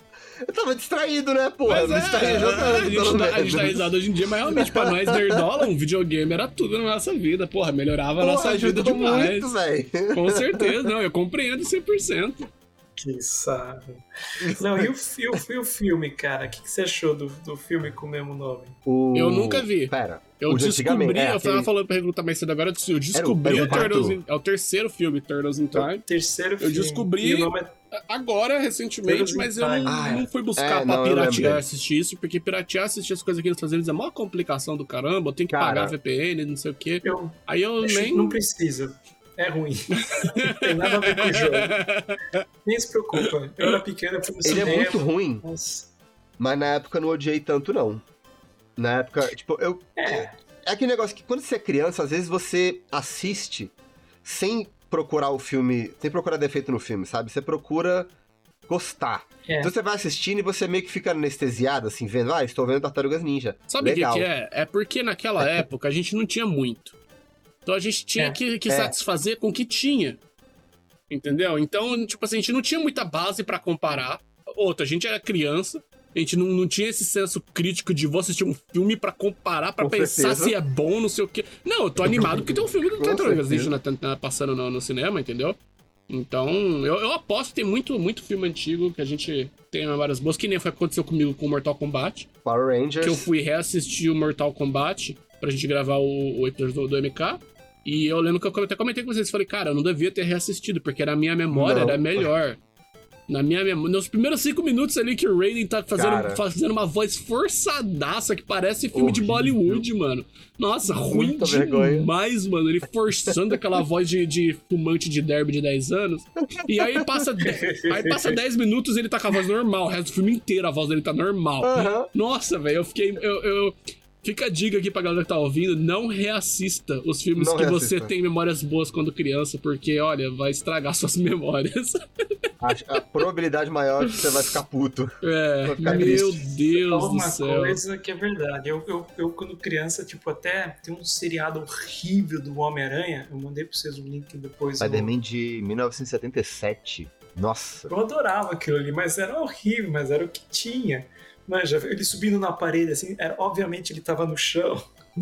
Eu tava distraído, né, porra? Eu me distraía jogando. é, a, gente dá, a gente dá risada hoje em dia, mas realmente, pra nós, nerdola, um videogame era tudo na nossa vida. Porra, melhorava a nossa vida ajudou demais. muito. Com certeza, não, eu compreendo 100%. Que sabe. Não, e o, fi- o, fi- o filme, cara? O que, que você achou do, do filme com o mesmo nome? O- Eu nunca vi. Pera. Eu descobri, é, eu tava aquele- falando pra recrutar mais cedo agora, eu descobri era o o Turtles in, É o terceiro filme, Turtles in Time. Terceiro Eu filme. descobri- E o nome é Agora, recentemente, mas eu não, Ah, não fui buscar é, pra não, eu piratear assistir isso, porque piratear assistir as coisas aqui nos Estados Unidos é maior complicação do caramba, eu tenho que Cara. pagar VPN, não sei o quê. Eu, Aí eu nem. não precisa. É ruim. não tem nada a ver com o jogo. Nem se preocupa. Eu era pequeno, eu Ele é muito ruim, Nossa. mas na época eu não odiei tanto, não. Na época, tipo, eu. É, É aquele negócio que quando você é criança, às vezes você assiste sem procurar o filme, sem procurar defeito no filme, sabe? Você procura gostar. É. Então você vai assistindo e você meio que fica anestesiado, assim, vendo, ah, estou vendo Tartarugas Ninja. Sabe o que, que é? É porque naquela época a gente não tinha muito. Então a gente tinha É. que, que É. satisfazer com o que tinha. Entendeu? Então, tipo assim, a gente não tinha muita base pra comparar. Outra, a gente era criança, a gente não, não tinha esse senso crítico de vou assistir um filme pra comparar, pra Com pensar certeza. se é bom, não sei o quê. Não, eu tô animado porque tem um filme do Tartarugas. Ninja na- na- passando no, no cinema, entendeu? Então, eu, eu aposto que tem muito, muito filme antigo que a gente tem memórias boas, que nem foi aconteceu comigo com Mortal Kombat Power Rangers. que eu fui reassistir o Mortal Kombat pra gente gravar o, o episódio do, MK. E eu lembro que eu até comentei com vocês, falei, cara, eu não devia ter reassistido, porque na minha memória Não. era melhor. Na minha memória. Nos primeiros cinco minutos ali que o Raiden tá fazendo, Cara. fazendo uma voz forçadaça que parece filme de Horrível. Bollywood, mano. Nossa, ruim Muita vergonha. demais, mano. Ele forçando aquela voz de, de fumante de derby de 10 anos. E aí passa, aí passa 10 minutos e ele tá com a voz normal. O resto do filme inteiro a voz dele tá normal. Aham. Nossa, velho, eu fiquei. Eu, eu- Fica a dica aqui pra galera que tá ouvindo: não reassista os filmes Não que você reassista. tem memórias boas quando criança, porque, olha, vai estragar suas memórias. A, a probabilidade maior é que você vai ficar puto. É, Vou ficar meu triste. Deus do uma céu. coisa que é verdade. Eu, eu, eu, quando criança, tipo, até tem um seriado horrível do Homem-Aranha. Eu mandei pra vocês o link depois. no- Spider-Man de 1977. Nossa. Eu adorava aquilo ali, mas era horrível, mas era o que tinha. Manja, ele subindo na parede, assim, era, obviamente ele tava no chão.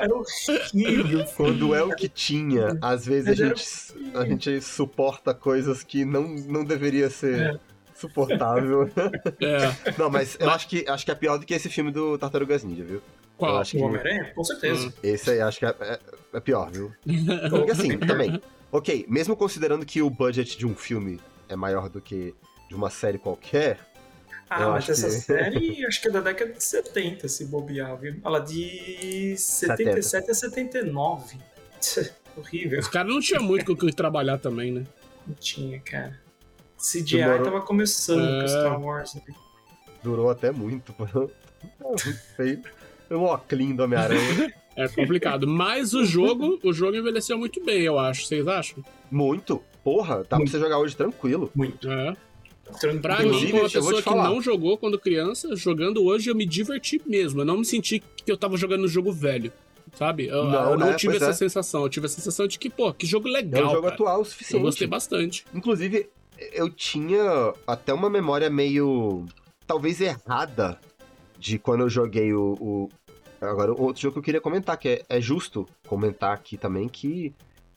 Era horrível. Quando é o que tinha, às vezes a Mas gente, a gente suporta coisas que não, não deveria ser É. suportável. É, não, mas eu acho que, acho que é pior do que esse filme do Tartarugas Ninja, viu? Eu qual? O Homem-Aranha? Com certeza. esse aí acho que é, é- é pior, viu? Porque assim, também. Ok, mesmo considerando que o budget de um filme é maior do que de uma série qualquer, Ah, Eu mas acho essa que- série acho que é da década de 70, se bobear, viu? Ela de 77 a 79. Horrível. Os caras não tinham muito com o que trabalhar também, né? Não tinha, cara. CGI Demorou. tava começando É. com Star Wars. né? durou até muito. mano. É muito feio. É um óculos do Homem-Aranha. É complicado. Mas o jogo, o jogo envelheceu muito bem, eu acho. Vocês acham? Muito. Porra, dá pra você jogar hoje tranquilo. Muito. É. Pra mim, como uma eu pessoa que não jogou quando criança, jogando hoje eu me diverti mesmo. Eu não me senti que eu tava jogando um jogo velho. Sabe? Eu Não, eu não né? tive Pois essa é. sensação. Eu tive a sensação de que, pô, que jogo É legal. um jogo cara. atual o Eu suficiente. gostei bastante. Inclusive, eu tinha até uma memória meio. talvez errada de quando eu joguei o. o- Agora, outro jogo que eu queria comentar, que é, é justo comentar aqui também, que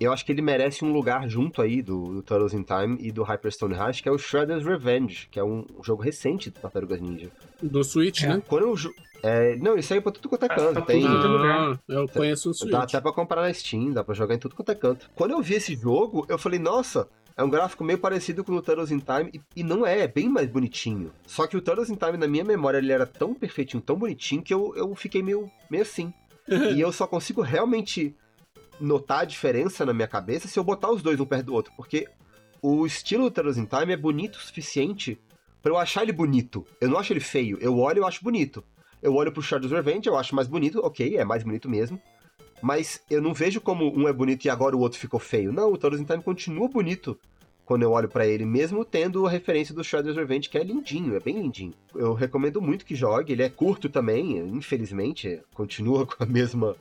eu acho que ele merece um lugar junto aí do, do Turtles in Time e do Hyperstone Rush, que é o Shredder's Revenge, que é um, jogo recente do Tartarugas Ninja. Do Switch, É. né? Quando eu. jo- É, não, isso aí é pra tudo quanto é Ah, canto. tá Tem, lugar. Ah, eu conheço o Switch. Dá até pra comprar na Steam, dá pra jogar em tudo quanto é canto. Quando eu vi esse jogo, eu falei, nossa, é um gráfico meio parecido com o Turtles in Time, e, e não é, é bem mais bonitinho. Só que o Turtles in Time, na minha memória, ele era tão perfeitinho, tão bonitinho, que eu, eu fiquei meio, meio assim. e eu só consigo realmente notar a diferença na minha cabeça se eu botar os dois um perto do outro, porque o estilo do Turtles in Time é bonito o suficiente pra eu achar ele bonito. Eu não acho ele feio, eu olho e acho bonito. Eu olho pro Shredder's Revenge, eu acho mais bonito, ok, é mais bonito mesmo. Mas eu não vejo como um é bonito e agora o outro ficou feio. Não, o Turtles in Time continua bonito quando eu olho pra ele, mesmo tendo a referência do Shredder's Revenge, que é lindinho, é bem lindinho. Eu recomendo muito que jogue, ele é curto também, infelizmente, continua com a mesma,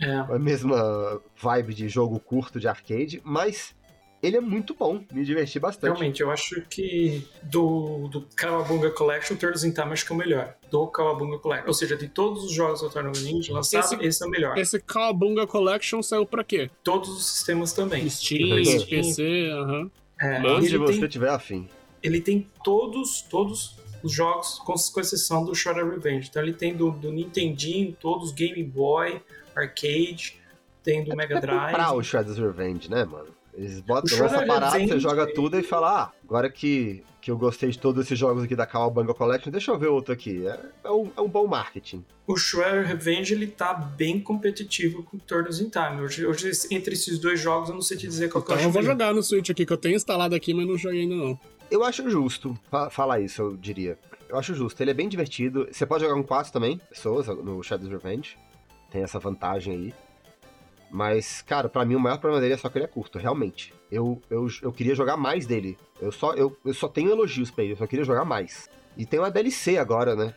É. a mesma vibe de jogo curto de arcade, mas ele é muito bom, me diverti bastante. Realmente, eu acho que do, do Kawabunga Collection, Turtles in Time acho que é o melhor. Do Kawabunga Collection. Ou seja, de todos os jogos do Tartaruga Ninja lançados, Esse- esse, é o melhor. Esse Cowabunga Collection saiu pra quê? Todos os sistemas também. Steam, Steam. PC, aham. É, Onde ele, você tem, tiver afim. ele tem todos, todos os jogos, com, com exceção do Shredder Revenge. Então ele tem do, do Nintendinho, todos, Game Boy, Arcade, tem do Mega É comprar Drive. o Shredder's Revenge, né, mano? Eles botam, O lançam a Shredder's parada, você joga tudo e fala, ah, agora que, que eu gostei de todos esses jogos aqui da Cowabunga Collection, deixa eu ver outro aqui. É, é um, é um bom marketing. O Shredder Revenge ele tá bem competitivo com o Turtles in Time. Hoje, hoje, entre esses dois jogos, eu não sei te dizer qual que eu Então acho eu vou jogar no Switch aqui, que eu tenho instalado aqui, mas não joguei ainda não. Eu acho justo fa- falar isso, eu diria. Eu acho justo. Ele é bem divertido. Você pode jogar com quatro também, pessoas, no Shredder's Revenge. Tem essa vantagem aí. Mas, cara, pra mim o maior problema dele é só que ele é curto, realmente. Eu, eu, eu queria jogar mais dele. Eu só, eu, eu só tenho elogios pra ele, eu só queria jogar mais. E tem uma DLC agora, né?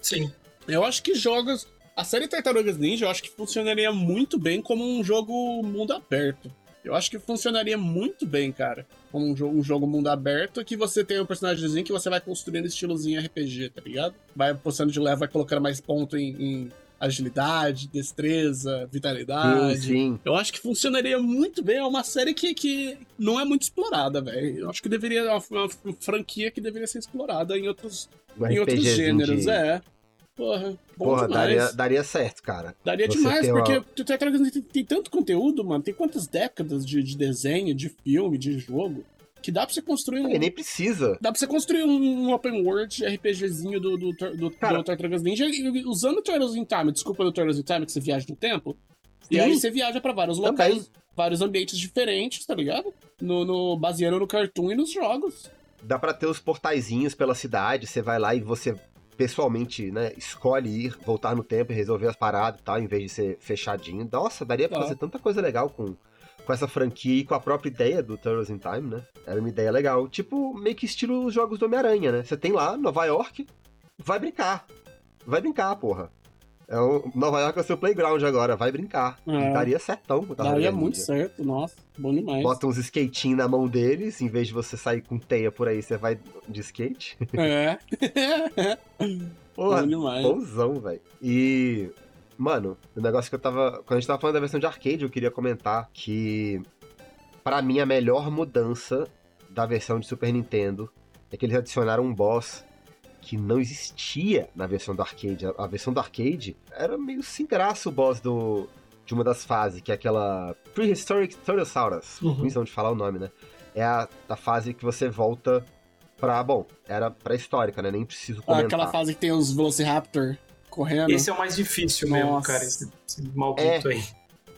Sim. Eu acho que jogos. A série Tartarugas Ninja eu acho que funcionaria muito bem como um jogo mundo aberto. Eu acho que funcionaria muito bem, cara. Como um jogo, um jogo mundo aberto que você tem um personagemzinho que você vai construindo estilozinho RPG, tá ligado? Vai postando de leve, vai colocando mais ponto em, em agilidade, destreza, vitalidade. Sim, sim. Eu acho que funcionaria muito bem. É uma série que, que não é muito explorada, velho. Eu acho que deveria. É uma, uma franquia que deveria ser explorada em outros, Um em outros gêneros. de- É. Porra, Porra, daria, daria certo, cara. Daria Você demais, uma- porque Tartarugas Ninja tem, tem tanto conteúdo, mano. Tem quantas décadas de, de desenho, de filme, de jogo, que dá pra você construir um. E nem precisa. Dá pra você construir um, open world RPGzinho do, do, do, do, Cara- do Tartarugas Ninja e- usando o Turtles in Time. Desculpa do Turtles in Time que você viaja no tempo. E Sim. aí você viaja pra vários Também. locais, vários ambientes diferentes, tá ligado? No, no, baseando no cartoon e nos jogos. Dá pra ter os portaizinhos pela cidade, você vai lá e você pessoalmente, né, escolhe ir, voltar no tempo e resolver as paradas e tal, em vez de ser fechadinho. Nossa, daria pra Tá. fazer tanta coisa legal com, com essa franquia e com a própria ideia do Turtles in Time, né? Era uma ideia legal. Tipo, meio que estilo os jogos do Homem-Aranha, né? Você tem lá, Nova York, vai brincar. Vai brincar, porra. É o, Nova York é o seu playground agora, vai brincar. É. Daria certão. Daria muito certo, nossa, bom demais. Bota uns skatinhos na mão deles, em vez de você sair com teia por aí, você vai de skate. É. Porra, bom demais. bonzão, velho. E, mano, o negócio que eu tava. Quando a gente tava falando da versão de arcade, eu queria comentar que, pra mim, a melhor mudança da versão de Super Nintendo é que eles adicionaram um boss que não existia na versão do arcade. A, versão do arcade era meio sem graça o boss do. De uma das fases, que é aquela Prehistoric Turtlesaurus. Uhum. Ruimzão de falar o nome, né? É a, a fase que você volta pra. Bom, era pré-histórica, né? Nem preciso Ah, comentar. Aquela fase que tem os Velociraptor correndo. Esse é o mais difícil mesmo, Nossa. cara. Esse, esse maldito É. aí.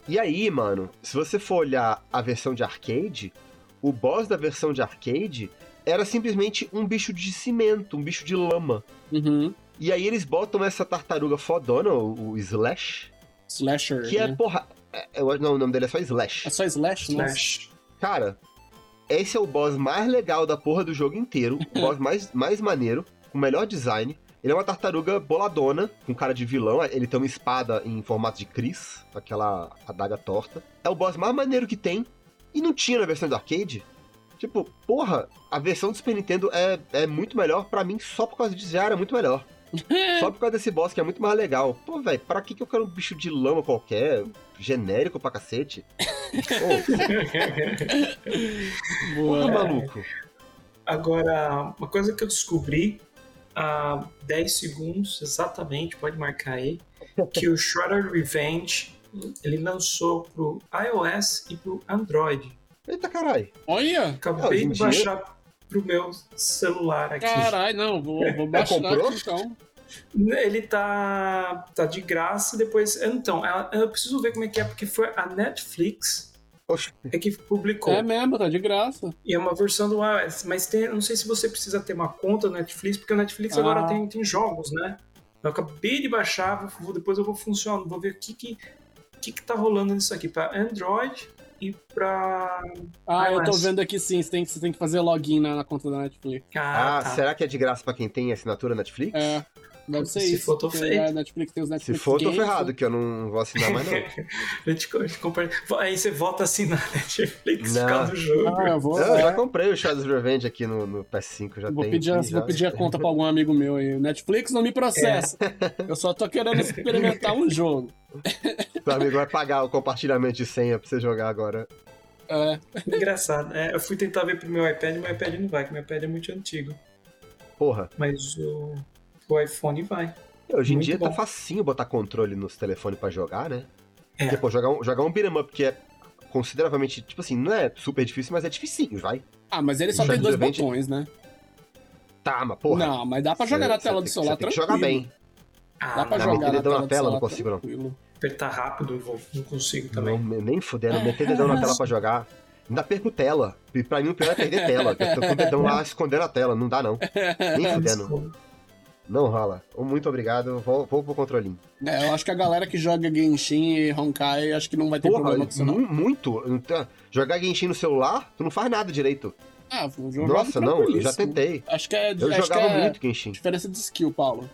E aí, mano, se você for olhar a versão de arcade, o boss da versão de arcade era simplesmente um bicho de cimento, um bicho de lama. Uhum. E aí eles botam essa tartaruga fodona, o, o Slash, Slasher. que é, né? porra. é- não, o nome dele é só Slash. É só Slash, né? Slash. Cara, esse é o boss mais legal da porra do jogo inteiro. O boss mais, mais maneiro, com o melhor design. Ele é uma tartaruga boladona, com cara de vilão. Ele tem uma espada em formato de Chris, aquela adaga torta. É o boss mais maneiro que tem. E não tinha na versão do arcade. Tipo, porra, a versão do Super Nintendo é, é muito melhor. Pra mim, só por causa disso já era muito melhor. Só por causa desse boss que é muito mais legal. Pô, velho, pra que, que eu quero um bicho de lama qualquer? Genérico pra cacete. Porra, Boa. maluco. Agora, uma coisa que eu descobri há 10 segundos exatamente, pode marcar aí, que o Shredder Revenge ele lançou pro iOS e pro Android. Eita caralho. Olha! Acabei em de baixar pro meu celular aqui. Caralho, não, vou, vou baixar comprou? aqui, então. Ele tá, tá de graça, depois. Então, eu preciso ver como é que é, porque foi a Netflix Oxe, é que publicou. É mesmo, tá de graça. E é uma versão do iOS, mas tem, não sei se você precisa ter uma conta no Netflix, porque o Netflix Ah. agora tem, tem jogos, né? Eu acabei de baixar, vou- depois eu vou funcionar, vou ver o que que, que, que tá rolando nisso aqui para Android e para Ah, eu tô iOS. vendo aqui sim, você tem, que- você tem que fazer login na, na conta da Netflix. Ah, Ah, tá. será que é de graça pra quem tem assinatura Netflix? É, deve ser Se isso. for, tô. A Netflix tem os Se Netflix for, tô Games, ferrado, né? que eu não vou assinar mais não. A a compra- Aí você volta assim na Netflix Não. por causa do jogo. Ah, eu vou, Eu é, já comprei o Shadows Revenge aqui no, no PS5, já vou, tem. pedir, aqui, vou já. pedir a conta pra algum amigo meu aí. Netflix não me processa. Eu só tô querendo experimentar um jogo. Teu amigo vai pagar o compartilhamento de senha pra você jogar agora. É, Engraçado. É, eu fui tentar ver pro meu iPad, meu iPad não vai, porque meu iPad é muito antigo. Porra, Mas o, o iPhone vai. hoje em Muito dia tá bom. facinho botar controle nos telefones pra jogar, né? É. Porque, pô, jogar um, jogar um beat'em up que é consideravelmente, tipo assim, não é super difícil, mas é dificinho, vai. Ah, mas ele só tem dois botões, né? Tá, mas porra. Não, mas dá pra jogar Cê- na tela do celular tranquilo. jogar bem. Ah, Dá pra Não, jogar na dedão tela na tela, não consigo, não. apertar rápido, eu vou- não consigo também. Não, nem fudendo, meter dedão na tela pra jogar. Ainda perco tela. E pra mim o pior é perder tela. Eu tô com o dedão lá escondendo a tela. Não dá, não. Nem fudendo. Não rola. Muito obrigado. Vou, vou pro controlinho. É, eu acho que a galera que joga Genshin e Honkai, acho que não vai ter Porra, problema com isso, não. mu- muito. Então, Jogar Genshin no celular, tu não faz nada direito. Ah, Nossa, não, eu já tentei. Acho que é, Eu jogava que é muito Genshin. diferença de skill, Paulo.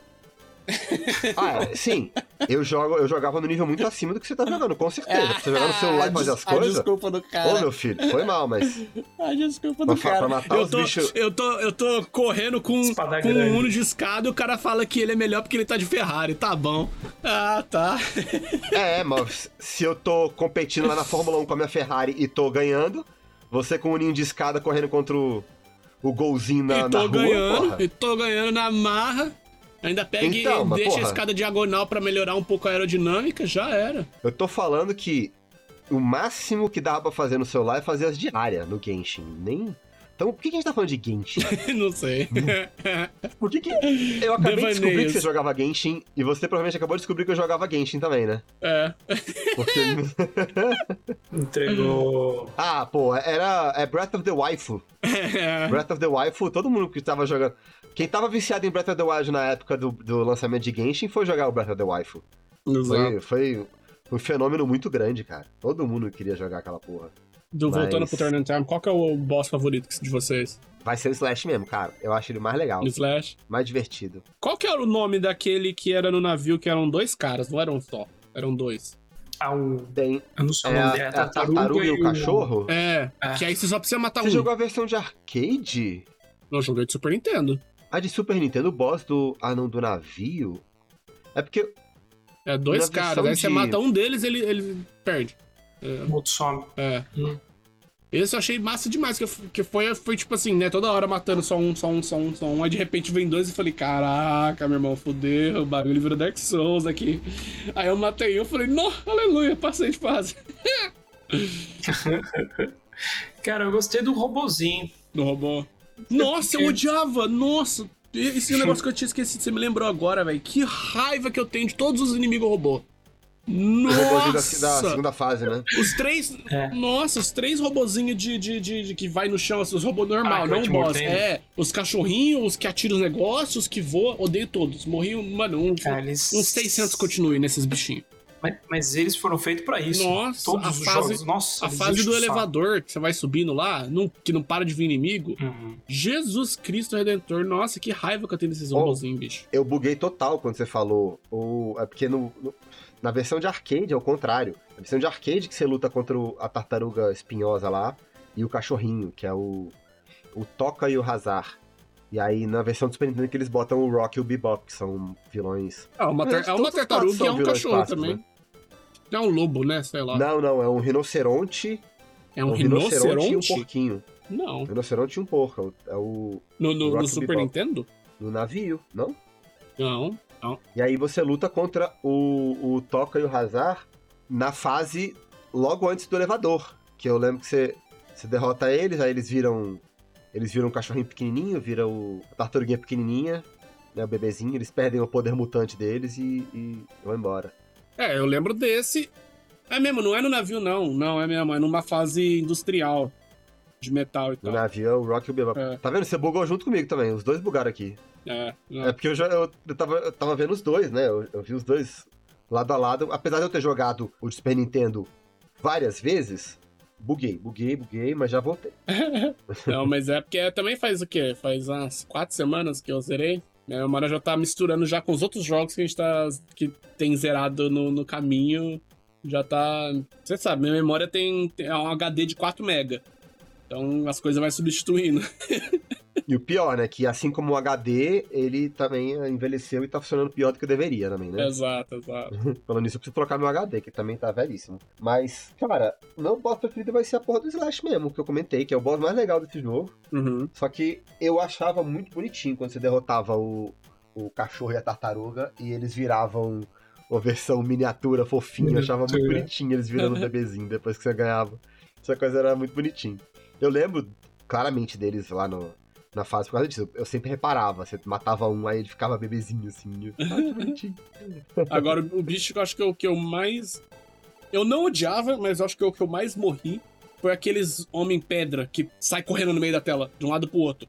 Ah, é, sim. Eu, jogo, eu jogava no nível muito acima do que você tá jogando, com certeza. Você jogar no celular e fazer as Ah, A coisas. desculpa do Ô, cara. meu filho, foi mal, mas. A desculpa do cara. pra matar Eu os tô, bichos. eu, tô, eu tô correndo com, Espada com grande. um Uno de escada e o cara fala que ele é melhor porque ele tá de Ferrari. Tá bom. Ah, tá. É, mas se eu tô competindo lá na Fórmula 1 com a minha Ferrari e tô ganhando, você com o ninho de escada correndo contra o, o golzinho na, e na tô rua, ganhando, porra. e tô ganhando na marra. Ainda pega Então, e deixa porra. a escada diagonal pra melhorar um pouco a aerodinâmica, já era. Eu tô falando que o máximo que dava pra fazer no celular é fazer as diárias no Genshin. Nem. Então, por que, que a gente tá falando de Genshin? Não sei. Por que, que. Eu acabei de descobrir que você jogava Genshin e você provavelmente acabou de descobrir que eu jogava Genshin também, né? é. Porque. Entregou. ah, pô, era. É Breath of the Waifu. Breath of the Waifu, todo mundo que tava jogando. Quem tava viciado em Breath of the Wild na época do, do lançamento de Genshin foi jogar o Breath of the. Exato. Foi, foi um fenômeno muito grande, cara. Todo mundo queria jogar aquela porra. Do, Voltando Mas- pro Turn and Time, qual que é o boss favorito de vocês? Vai ser o Slash mesmo, cara. Eu acho ele mais legal, No Slash? mais divertido. Qual que era o nome daquele que era no navio que eram dois caras, não eram só? Eram dois. Ah, o. Tem Eu não sei é o nome dele, é a tartaruga e o cachorro. É, Ah. que aí você só precisa matar Você um. jogou a versão de arcade? Não, joguei de Super Nintendo. A de Super Nintendo, o boss do. Ah, não, do navio? É porque. É dois caras, aí você de- mata um deles, ele, ele perde. O outro some. É. Hum. Esse eu achei massa demais, que, que foi, foi tipo assim, né? Toda hora matando só um, só um, só um, só um. Aí de repente vem dois e falei, caraca, meu irmão, fudeu, o bagulho virou Dark Souls aqui. Aí eu matei um e falei, não, aleluia, passei de fase. Cara, eu gostei do robozinho. Do robô. Nossa, eu odiava! Nossa! Esse é um negócio que eu tinha esquecido, você me lembrou agora, velho. Que raiva que eu tenho de todos os inimigos robô. O robôzinho da, Nossa! da segunda fase, né? Os três. É. Nossa, os três robozinhos de, de, de, de- que vai no chão, assim, os robôs normal, Ah, não o boss. mordendo. É, os cachorrinhos, os que atiram os negócios, os que voam, odeio todos. Morri, mano, um, Cara, eles- uns 600 continue nesses bichinhos. Mas, mas eles foram feitos pra isso. Nossa, Todos a os fase- jogos. Nossa, A fase do elevador, que você vai subindo lá, não- que não para de vir inimigo. Uhum. Jesus Cristo Redentor, nossa, que raiva que eu tenho desses Oh. robozinhos, bicho. Eu buguei total quando você falou. O, é porque no, no- na versão de arcade é o contrário. Na versão de arcade que você luta contra a tartaruga espinhosa lá e o cachorrinho, que é o, o Toca e o Hazar. E aí na versão do Super Nintendo que eles botam o Rock e o Bebop, que são vilões. É uma, tar- Mas é uma os tartaruga e é um cachorro clássicos, também. né? É um lobo, né? Sei lá. Não, não, é um rinoceronte. é um, rinoceronte e um rinoceronte? porquinho. Não. Um rinoceronte e um porco. É o No, no- no Rock Super Bebop. Nintendo? no navio, não? Não. E aí você luta contra o, o Toca e o Hazar na fase logo antes do elevador. Que eu lembro que você, você derrota eles, aí eles viram. Eles viram um cachorrinho pequenininho, viram o, a tartaruguinha pequenininha, né, o bebezinho, eles perdem o poder mutante deles e, e vão embora. É, eu lembro desse. É mesmo, não é no navio, não. Não, é mesmo. É numa fase industrial. De metal e No tal. navio é o Rock e o Bebop. É. Tá vendo? Você bugou junto comigo também, os dois bugaram aqui. É, não. É porque eu já eu, eu tava, eu tava vendo os dois, né? Eu, eu vi os dois lado a lado. Apesar de eu ter jogado o Super Nintendo várias vezes, buguei, buguei, buguei, mas já voltei. Não, mas é porque também faz o quê? Faz umas quatro semanas que eu zerei. Minha memória já tá misturando já com os outros jogos que a gente tá. que tem zerado no, no caminho. Já tá. Você sabe, minha memória tem, tem é um HD de 4 mega. Então as coisas vai substituindo. E o pior, né? Que assim como o HD, ele também envelheceu e tá funcionando pior do que deveria também, né? Exato, exato. Falando nisso, eu preciso trocar meu HD, que também tá velhíssimo. Mas, cara, meu boss preferido vai ser a porra do Slash mesmo, que eu comentei, que é o boss mais legal desse jogo. Uhum. Só que eu achava muito bonitinho quando você derrotava o, o cachorro e a tartaruga e eles viravam uma versão miniatura, fofinha. Eu achava muito Miniatura. bonitinho eles virando um bebezinho depois que você ganhava. Essa coisa era muito bonitinho. Eu lembro claramente deles lá no, na fase por causa disso. Eu sempre reparava, você matava um, aí ele ficava bebezinho assim. Eu, ah, que bonitinho. Agora, o bicho que eu acho que é o que eu mais. Eu não odiava, mas eu acho que é o que eu mais morri foi aqueles Homem-Pedra que sai correndo no meio da tela, de um lado pro outro.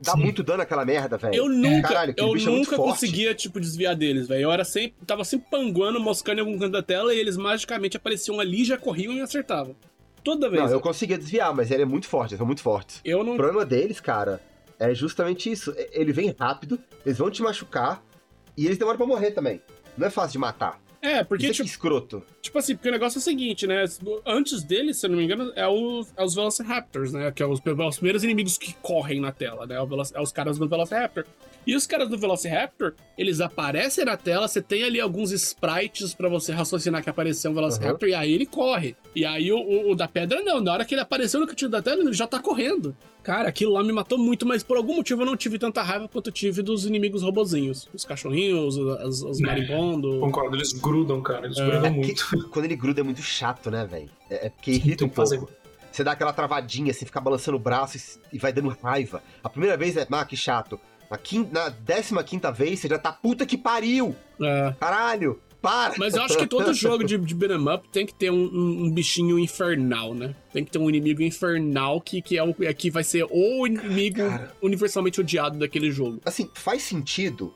Dá Sim. muito dano aquela merda, velho. Eu nunca, Caralho, eu bicho é muito nunca forte. conseguia, tipo, desviar deles, velho. Eu era sempre. Tava sempre panguando, moscando em algum canto da tela e eles magicamente apareciam ali, já corriam e acertavam. Toda vez. Não, eu eu, conseguia desviar, mas ele é muito forte, eles são muito fortes. não. O problema deles, cara, é justamente isso. Ele vem rápido, eles vão te machucar e eles demoram pra morrer também. Não é fácil de matar. É, porque, Isso é tipo, que escroto. tipo assim, porque o negócio é o seguinte, né? Antes deles, se eu não me engano, é, o, é os Velociraptors, né? Que é os, os primeiros inimigos que correm na tela, né? É, é os caras do Velociraptor. E os caras do Velociraptor, eles aparecem na tela, você tem ali alguns sprites pra você raciocinar que apareceu um Velociraptor, e aí ele corre. E aí o, o- o da pedra não, na hora que ele apareceu no cantinho da tela, ele já tá correndo. Cara, aquilo lá me matou muito, mas por algum motivo eu não tive tanta raiva quanto eu tive dos inimigos robozinhos. Os cachorrinhos, os, os É. marimbondos. Concordo, eles grudam, cara. Eles É. grudam É muito. porque quando ele gruda é muito chato, né, velho? É, é porque irrita Tem um que fazer. pouco. Você dá aquela travadinha, assim, fica balançando o braço e, e vai dando raiva. A primeira vez é, ah, que chato. Na, quin- na décima quinta vez, você já tá puta que pariu! É. Caralho! Para! Mas eu acho que todo jogo de, de beat'em up tem que ter um, um- um bichinho infernal, né? Tem que ter um inimigo infernal que, que, é o, é que vai ser o inimigo Cara. universalmente odiado daquele jogo. Assim, faz sentido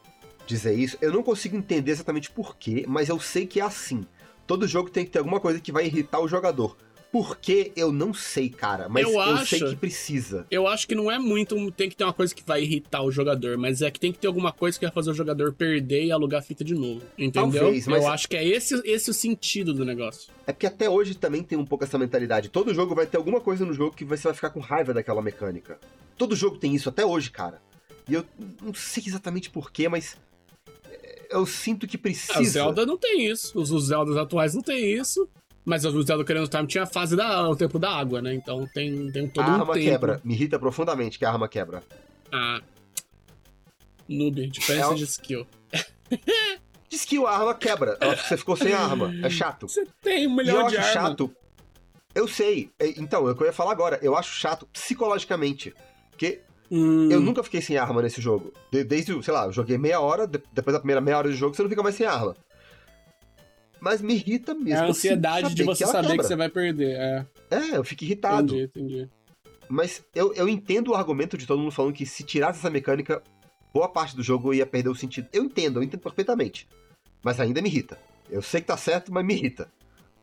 dizer isso. Eu não consigo entender exatamente porquê, mas eu sei que é assim. Todo jogo tem que ter alguma coisa que vai irritar o jogador. Por quê? Eu não sei, cara. Mas Eu eu, acho- sei que precisa. Eu acho que não é muito. Tem que ter uma coisa que vai irritar o jogador, mas é que tem que ter alguma coisa que vai fazer o jogador perder e alugar a fita de novo. Entendeu? Talvez, mas- Eu acho que é esse, esse o sentido do negócio. É porque até hoje também tem um pouco essa mentalidade. Todo jogo vai ter alguma coisa no jogo que você vai ficar com raiva daquela mecânica. Todo jogo tem isso até hoje, cara. E eu não sei exatamente porquê, mas é, eu sinto que Ah, precisa. Zelda não tem isso. Os, os Zeldas atuais não tem isso. Mas o Zelda Ocarina of Time tinha a fase da, o tempo da água, né? Então tem, tem todo a um arma tempo. quebra. Me irrita profundamente que a arma quebra. Ah. Noob, diferença É o- de skill. Diz que a arma quebra. Você ficou sem arma. É chato. Você tem um E eu milhão de acho armas. chato. Eu sei. É, Então, é o que eu ia falar agora. Eu acho chato psicologicamente. Porque Hum, eu nunca fiquei sem arma nesse jogo. De- desde, o- sei lá, eu joguei meia hora, de- depois da primeira meia hora de jogo, você não fica mais sem arma. Mas me irrita mesmo. É a ansiedade de você ela saber que quebra. você vai perder. É, É, eu fico irritado. entendi, entendi. Mas eu, eu entendo o argumento de todo mundo falando que se tirasse essa mecânica, boa parte do jogo ia perder o sentido. Eu entendo, eu entendo perfeitamente. Mas ainda me irrita. Eu sei que tá certo, mas me irrita.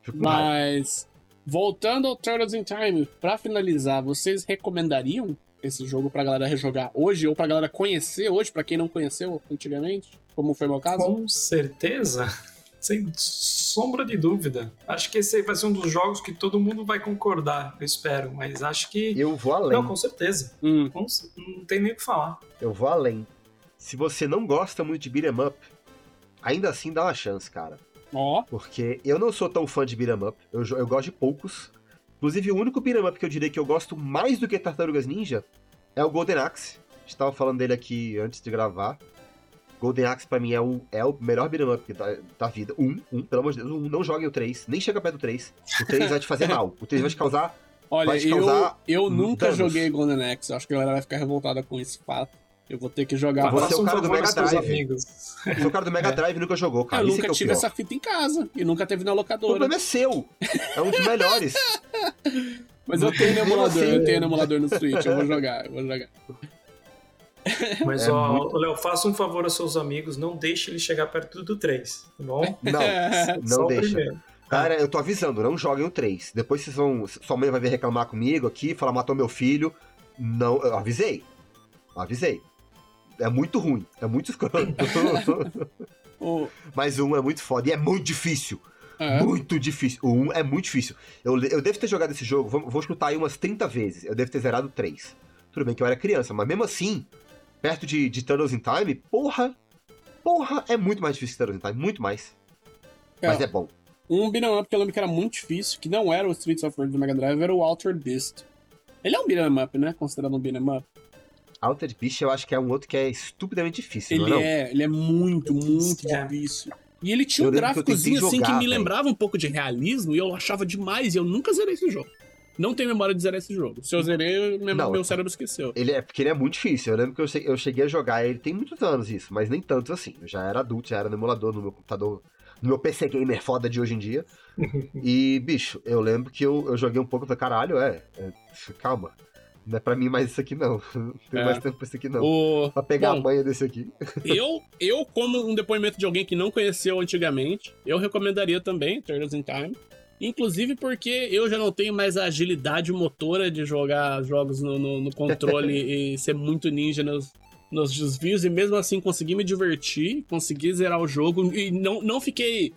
Fico. Mas, voltando ao Turtles in Time, pra finalizar, vocês recomendariam esse jogo pra galera rejogar hoje ou pra galera conhecer hoje, pra quem não conheceu antigamente? Como foi meu caso? Com certeza. Sem sombra de dúvida. Acho que esse aí vai ser um dos jogos que todo mundo vai concordar, eu espero. Mas acho que. Eu vou além. Não, com certeza. Hum, Com Não tem nem o que falar. Eu vou além. Se você não gosta muito de beat'em up, ainda assim dá uma chance, cara. Ó, Porque eu não sou tão fã de beat'em up, eu, eu gosto de poucos. Inclusive, o único beat'em up que eu diria que eu gosto mais do que Tartarugas Ninja é o Golden Axe. A gente tava falando dele aqui antes de gravar. Golden Axe pra mim é o, é o melhor beat'em up da, da vida. Um, um, pelo amor de Deus, um, não joguem o 3, nem chega perto do 3. O 3 vai te fazer mal, o 3 vai te causar... olha, Vai te eu, causar eu nunca danos. joguei Golden Axe. Acho que a galera vai ficar revoltada com esse fato. Eu vou ter que jogar. Você é o um cara do Mega Drive. amigos. O cara do Mega Drive nunca jogou, cara. eu Isso é nunca é o tive pior. essa fita em casa e nunca teve na O locadora. problema é seu. É um dos melhores. Mas eu tenho no emulador, assim- eu tenho no emulador no Switch. Eu vou jogar, eu vou jogar. Mas, É ó, muito- Léo, faça um favor aos seus amigos, não deixe ele chegar perto do 3, tá bom? Não, não deixa. Cara, eu tô avisando, não joguem o 3. Depois vocês vão. Sua mãe vai vir reclamar comigo aqui, falar matou meu filho. Não, eu avisei. Avisei. É muito ruim, é muito escroto. O- Mas o 1 é muito foda e é muito difícil. é. Muito difícil. O 1 é muito difícil. Eu, eu devo ter jogado esse jogo, vou, vou chutar aí umas 30 vezes. Eu devo ter zerado 3. Tudo bem que eu era criança, mas mesmo assim, perto de, de Turtles in Time, porra. Porra, é muito mais difícil que Turtles in Time, muito mais. Mas é bom. Um beat'em up que eu lembro que era muito difícil, que não era o Streets of Rage do Mega Drive, era o Altered Beast. Ele é um beat'em up, né? Considerado um beat'em up. Altered Beast eu acho que é um outro que é estupidamente difícil, Ele não é? não? é, ele é muito, muito É. difícil. E ele tinha Eu um lembro que gráficozinho assim que me lembrava um pouco de realismo e eu achava demais e eu nunca zerei esse jogo. Não tenho memória de zerar esse jogo. Se eu zerei, meu, Não. meu cérebro esqueceu. Ele é porque ele é muito difícil. Eu lembro que eu, che- eu cheguei a jogar ele tem muitos anos isso, mas nem tantos assim. Eu já era adulto, já era no emulador, no meu computador, no meu PC gamer foda de hoje em dia. e, bicho, eu lembro que eu, eu joguei um pouco falei, caralho, é, é, calma. Não é pra mim mais isso aqui, não. Não tenho É. mais tempo pra isso aqui, não. O... Pra pegar Bom. a manha desse aqui. eu, eu, como um depoimento de alguém que não conheceu antigamente, eu recomendaria também Turtles in Time. Inclusive porque eu já não tenho mais a agilidade motora de jogar jogos no, no- no controle e ser muito ninja nos, nos desvios, e mesmo assim conseguir me divertir, conseguir zerar o jogo e não, não fiquei.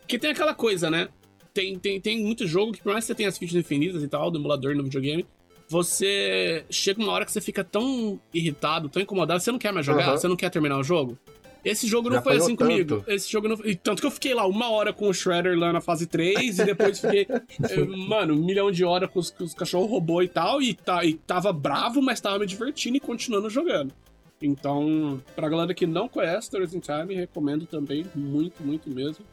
Porque tem aquela coisa, né? Tem, tem, tem muito jogo que, por mais que você tenha as fichas infinitas e tal, do emulador no videogame, você chega uma hora que você fica tão irritado, tão incomodado, você não quer mais jogar, Aham. você não quer terminar o jogo. Esse jogo não Já foi assim tanto. comigo. Esse jogo não. E tanto que eu fiquei lá uma hora com o Shredder lá na fase 3 e depois fiquei, mano, um milhão de horas com os, com os cachorros robô e tal. E, tá, e tava bravo, mas tava me divertindo e continuando jogando. Então, pra galera que não conhece Turtles in Time, recomendo também, muito, muito mesmo.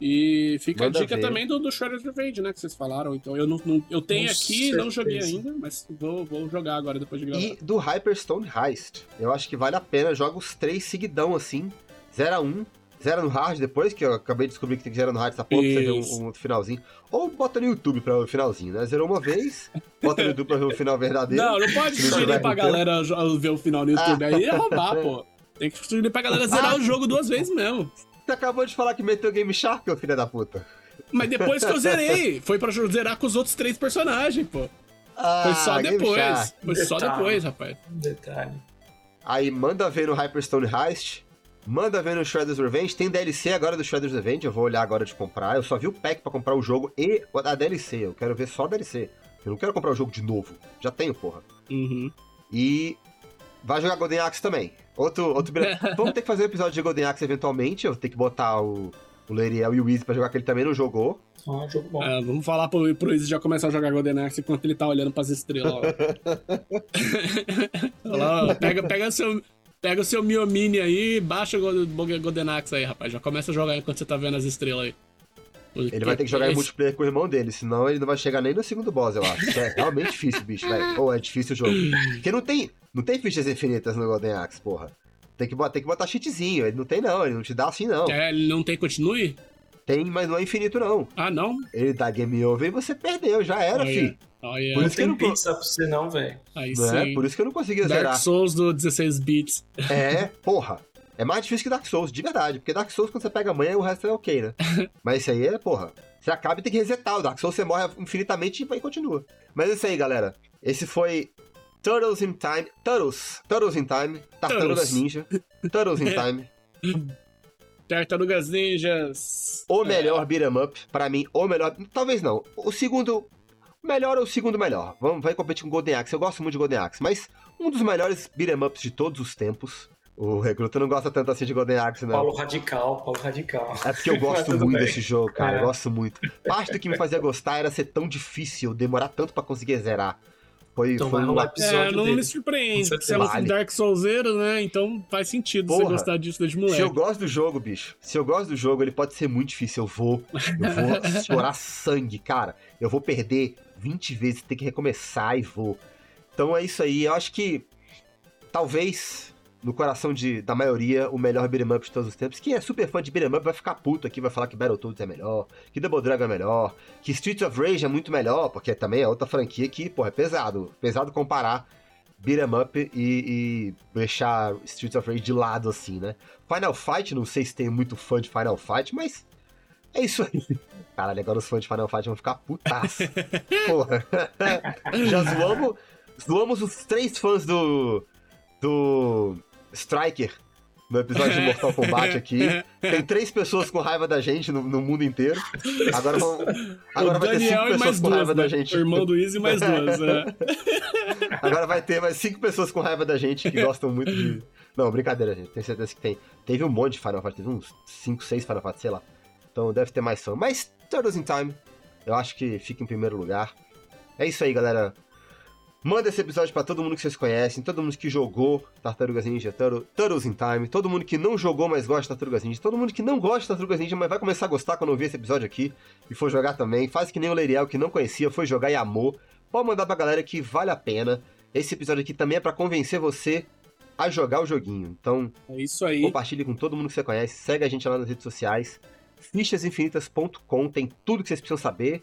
E fica Manda a dica ver. também do, do Shredder's Revenge, né? Que vocês falaram. Então, eu não, não- eu tenho Com aqui, não joguei certeza. ainda, mas vou, vou jogar agora depois de gravar. E do Hyperstone Heist, eu acho que vale a pena. Joga os três seguidão assim. 0 a 1 um, zera no hard depois, que eu acabei de descobrir que tem que zerar no hard essa porra pra você ver um, um finalzinho. Ou bota no YouTube pra ver o finalzinho, né? Zerou uma vez, bota no YouTube pra ver o final verdadeiro. Não, não pode sugerir pra galera ver o final no YouTube. Aí é roubar, pô. Tem que sugerir pra galera zerar o jogo duas vezes mesmo. Você acabou de falar que meteu Game Shark, ô filho da puta. Mas depois que eu zerei, foi pra zerar com os outros três personagens, pô. Ah, Foi só Game depois. Shark. Foi só Detalhe. depois, rapaz. Um detalhe. Aí manda ver no Hyperstone Heist. Manda ver no Shredder's Revenge. Tem DLC agora do Shredder's Revenge. Eu vou olhar agora de comprar. Eu só vi o pack pra comprar o jogo e a DLC. Eu quero ver só a DLC. Eu não quero comprar o jogo de novo. Já tenho, porra. Uhum. E vai jogar Golden Axe também. Outro, outro... Vamos ter que fazer um episódio de Golden Axe eventualmente. Eu vou ter que botar o, o Leiriel e o Easy pra jogar, que ele também não jogou. Um jogo bom. É, vamos falar pro, pro Izzy já começar a jogar Golden Axe enquanto ele tá olhando pras estrelas. Ó. Olha lá, ó, pega, pega, seu, pega o seu Mio Mini aí, baixa o Go- Golden Axe aí, rapaz. Já começa a jogar enquanto você tá vendo as estrelas aí. Ele vai ter que jogar em Esse- multiplayer com o irmão dele, senão ele não vai chegar nem no segundo boss, eu acho. É realmente difícil, bicho, velho. Ou é difícil o jogo. Porque não tem, não tem fichas infinitas no Golden Axe, porra. Tem que, botar, tem que botar cheatzinho. Ele não tem, não. Ele não te dá assim, não. É, ele não tem continue? Tem, mas não é infinito, não. Ah, não? Ele dá game over e você perdeu. Já era, Olha. fi. Olha, Por Não isso que eu não pizza pra você não, velho. aí Não sim. é? Por isso que eu não conseguia Dark zerar. Souls do 16 bits. É, porra. É mais difícil que Dark Souls, de verdade. Porque Dark Souls, quando você pega a manha, o resto é ok, né? Mas isso aí é, porra. Você acaba e tem que resetar. O Dark Souls você morre infinitamente e continua. Mas é isso aí, galera. Esse foi Turtles in Time. Turtles. Turtles in Time. Tartarugas. Ninja. Turtles in Time. Tartarugas Ninjas. O melhor beat'em up. Pra mim, o melhor. Talvez não. O segundo. Melhor ou o segundo melhor. Vamos, vai competir com Golden Axe. Eu gosto muito de Golden Axe. Mas um dos melhores beat'em ups de todos os tempos. O recruta não gosta tanto assim de Golden Axe, não. Paulo Radical, Paulo Radical. É porque eu gosto muito bem. desse jogo, cara. É. Eu gosto muito. Parte do que me fazia gostar era ser tão difícil, demorar tanto pra conseguir zerar. Foi, Então foi vai um rolar lapso. É, episódio não dele. me surpreende. Porque Você é um. Dark Soulsero, né? Então faz sentido você Porra. gostar disso desde Se eu moleque. gosto do jogo, bicho, se eu gosto do jogo, ele pode ser muito difícil. Eu vou, eu vou chorar sangue, cara. Eu vou perder 20 vezes, ter que recomeçar e vou. Então é isso aí. Eu acho que talvez no coração de, da maioria o melhor beat'em up de todos os tempos. Quem é super fã de beat'em up vai ficar puto aqui, vai falar que Battletoads é melhor, que Double Dragon é melhor, que Streets of Rage é muito melhor, porque também é outra franquia que, porra, é pesado. Pesado comparar beat'em up e, e deixar Streets of Rage de lado assim, né? Final Fight, não sei se tem muito fã de Final Fight, mas é isso aí. Caralho, agora os fãs de Final Fight vão ficar putaço. Porra. Já zoamos, zoamos os três fãs do. do. Striker no episódio de Mortal Kombat aqui. Tem três pessoas com raiva da gente no, no mundo inteiro. Agora vão. Agora o vai ter cinco e pessoas mais com duas, raiva né? da gente. O irmão do Easy mais duas. é. Agora vai ter mais cinco pessoas com raiva da gente que gostam muito de. Não, brincadeira, gente. Tenho certeza que tem. Teve um monte de Final Fight, teve uns 5, 6 Final Fight, sei lá. Então deve ter mais fã. Mas Turtles in Time, eu acho que fica em primeiro lugar. É isso aí, galera. Manda esse episódio pra todo mundo que vocês conhecem, todo mundo que jogou Tartarugas Ninja, Turtle- Turtles in Time, todo mundo que não jogou, mas gosta de Tartarugas Ninja, todo mundo que não gosta de Tartarugas Ninja, mas vai começar a gostar quando ouvir esse episódio aqui e for jogar também. Faz que nem o Leiriel, que não conhecia, foi jogar e amou. Pode mandar pra galera que vale a pena. Esse episódio aqui também é pra convencer você a jogar o joguinho. Então, É isso aí. compartilhe com todo mundo que você conhece, segue a gente lá nas redes sociais. Fichasinfinitas.com tem tudo que vocês precisam saber.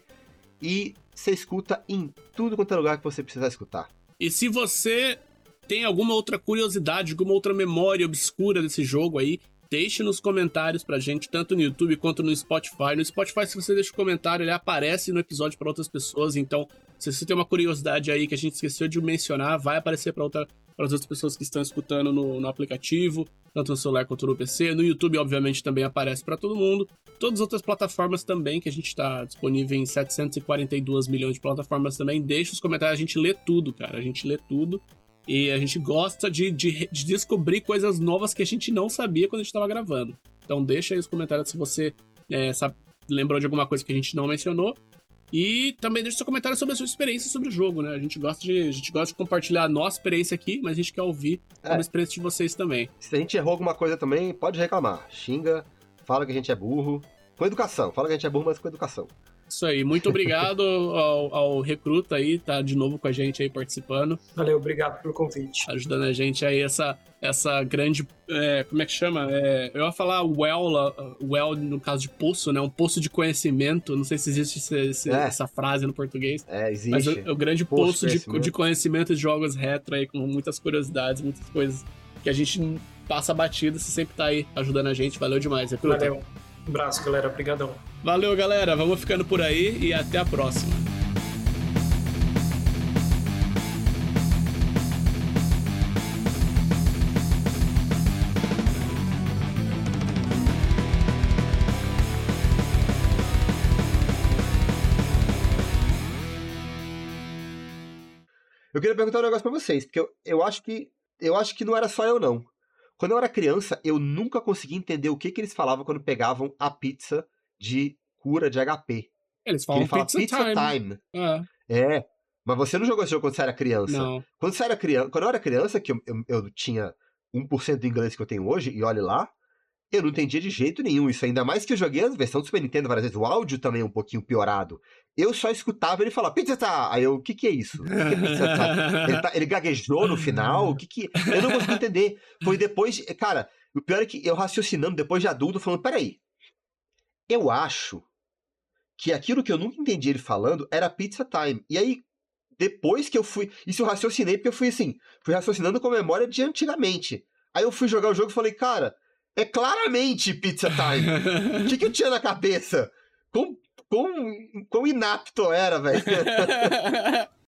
E você escuta em tudo quanto é lugar que você precisar escutar. E se você tem alguma outra curiosidade, alguma outra memória obscura desse jogo aí, deixe nos comentários pra gente, tanto no YouTube quanto no Spotify. No Spotify, se você deixa um comentário, ele aparece no episódio para outras pessoas. Então, se você tem uma curiosidade aí que a gente esqueceu de mencionar, vai aparecer para outra, para as outras pessoas que estão escutando no, no aplicativo, tanto no celular quanto no PC. No YouTube, obviamente, também aparece para todo mundo. Todas as outras plataformas também, que a gente está disponível em 742 milhões de plataformas também. Deixa os comentários, a gente lê tudo, cara. A gente lê tudo. E a gente gosta de, de, de descobrir coisas novas que a gente não sabia quando a gente estava gravando. Então deixa aí os comentários se você é, sabe- lembrou de alguma coisa que a gente não mencionou. E também deixa seu comentário sobre a sua experiência sobre o jogo, né? A gente gosta de, a gente gosta de compartilhar a nossa experiência aqui, mas a gente quer ouvir É. a experiência de vocês também. Se a gente errou alguma coisa também, pode reclamar. Xinga, fala que a gente é burro. Com educação. Fala que a gente é burro, mas com educação. Isso aí, muito obrigado ao, ao Recruta aí, tá de novo com a gente aí participando, Valeu, obrigado pelo convite. ajudando a gente aí, essa, essa grande, é, como é que chama? É, eu ia falar well, lá, well no caso de poço, né? Um poço de conhecimento, não sei se existe esse- esse- É. essa frase no português, É, mas existe. o, o grande Poço de poço de, conhecimento. de conhecimento de jogos retro aí, com muitas curiosidades, muitas coisas que a gente passa batida, você sempre tá aí ajudando a gente, valeu demais, Recruta. Valeu. Um abraço, galera. Obrigadão. Valeu, galera. Vamos ficando por aí e até a próxima. Eu queria perguntar um negócio pra vocês, porque eu, eu acho que eu acho que não era só eu não. Quando eu era criança, eu nunca conseguia entender o que, que eles falavam quando pegavam a pizza de cura de HP. Eles falam ele fala pizza, pizza time. time. Ah, É. Mas você não jogou esse jogo quando você era criança. não. Quando você era criança, quando eu era criança, que eu, eu, eu tinha 1% do inglês que eu tenho hoje, e olhe lá, eu não entendia de jeito nenhum isso. Ainda mais que eu joguei a versão do Super Nintendo várias vezes. O áudio também é um pouquinho piorado. Eu só escutava ele falar, pizza tá! Aí eu, o que que é isso? Que que é tá? Ele, tá- ele gaguejou no final? O que que... Eu não consegui entender. Foi depois... Cara, o pior é que eu raciocinando, depois de adulto, falando, peraí. Eu acho que aquilo que eu nunca entendi ele falando era pizza time. E aí, depois que eu fui... Isso eu raciocinei, porque eu fui assim... Fui raciocinando com a memória de antigamente. Aí eu fui jogar o jogo e falei, cara... É claramente pizza time. O que, que eu tinha na cabeça? Quão, quão, quão inapto era, velho.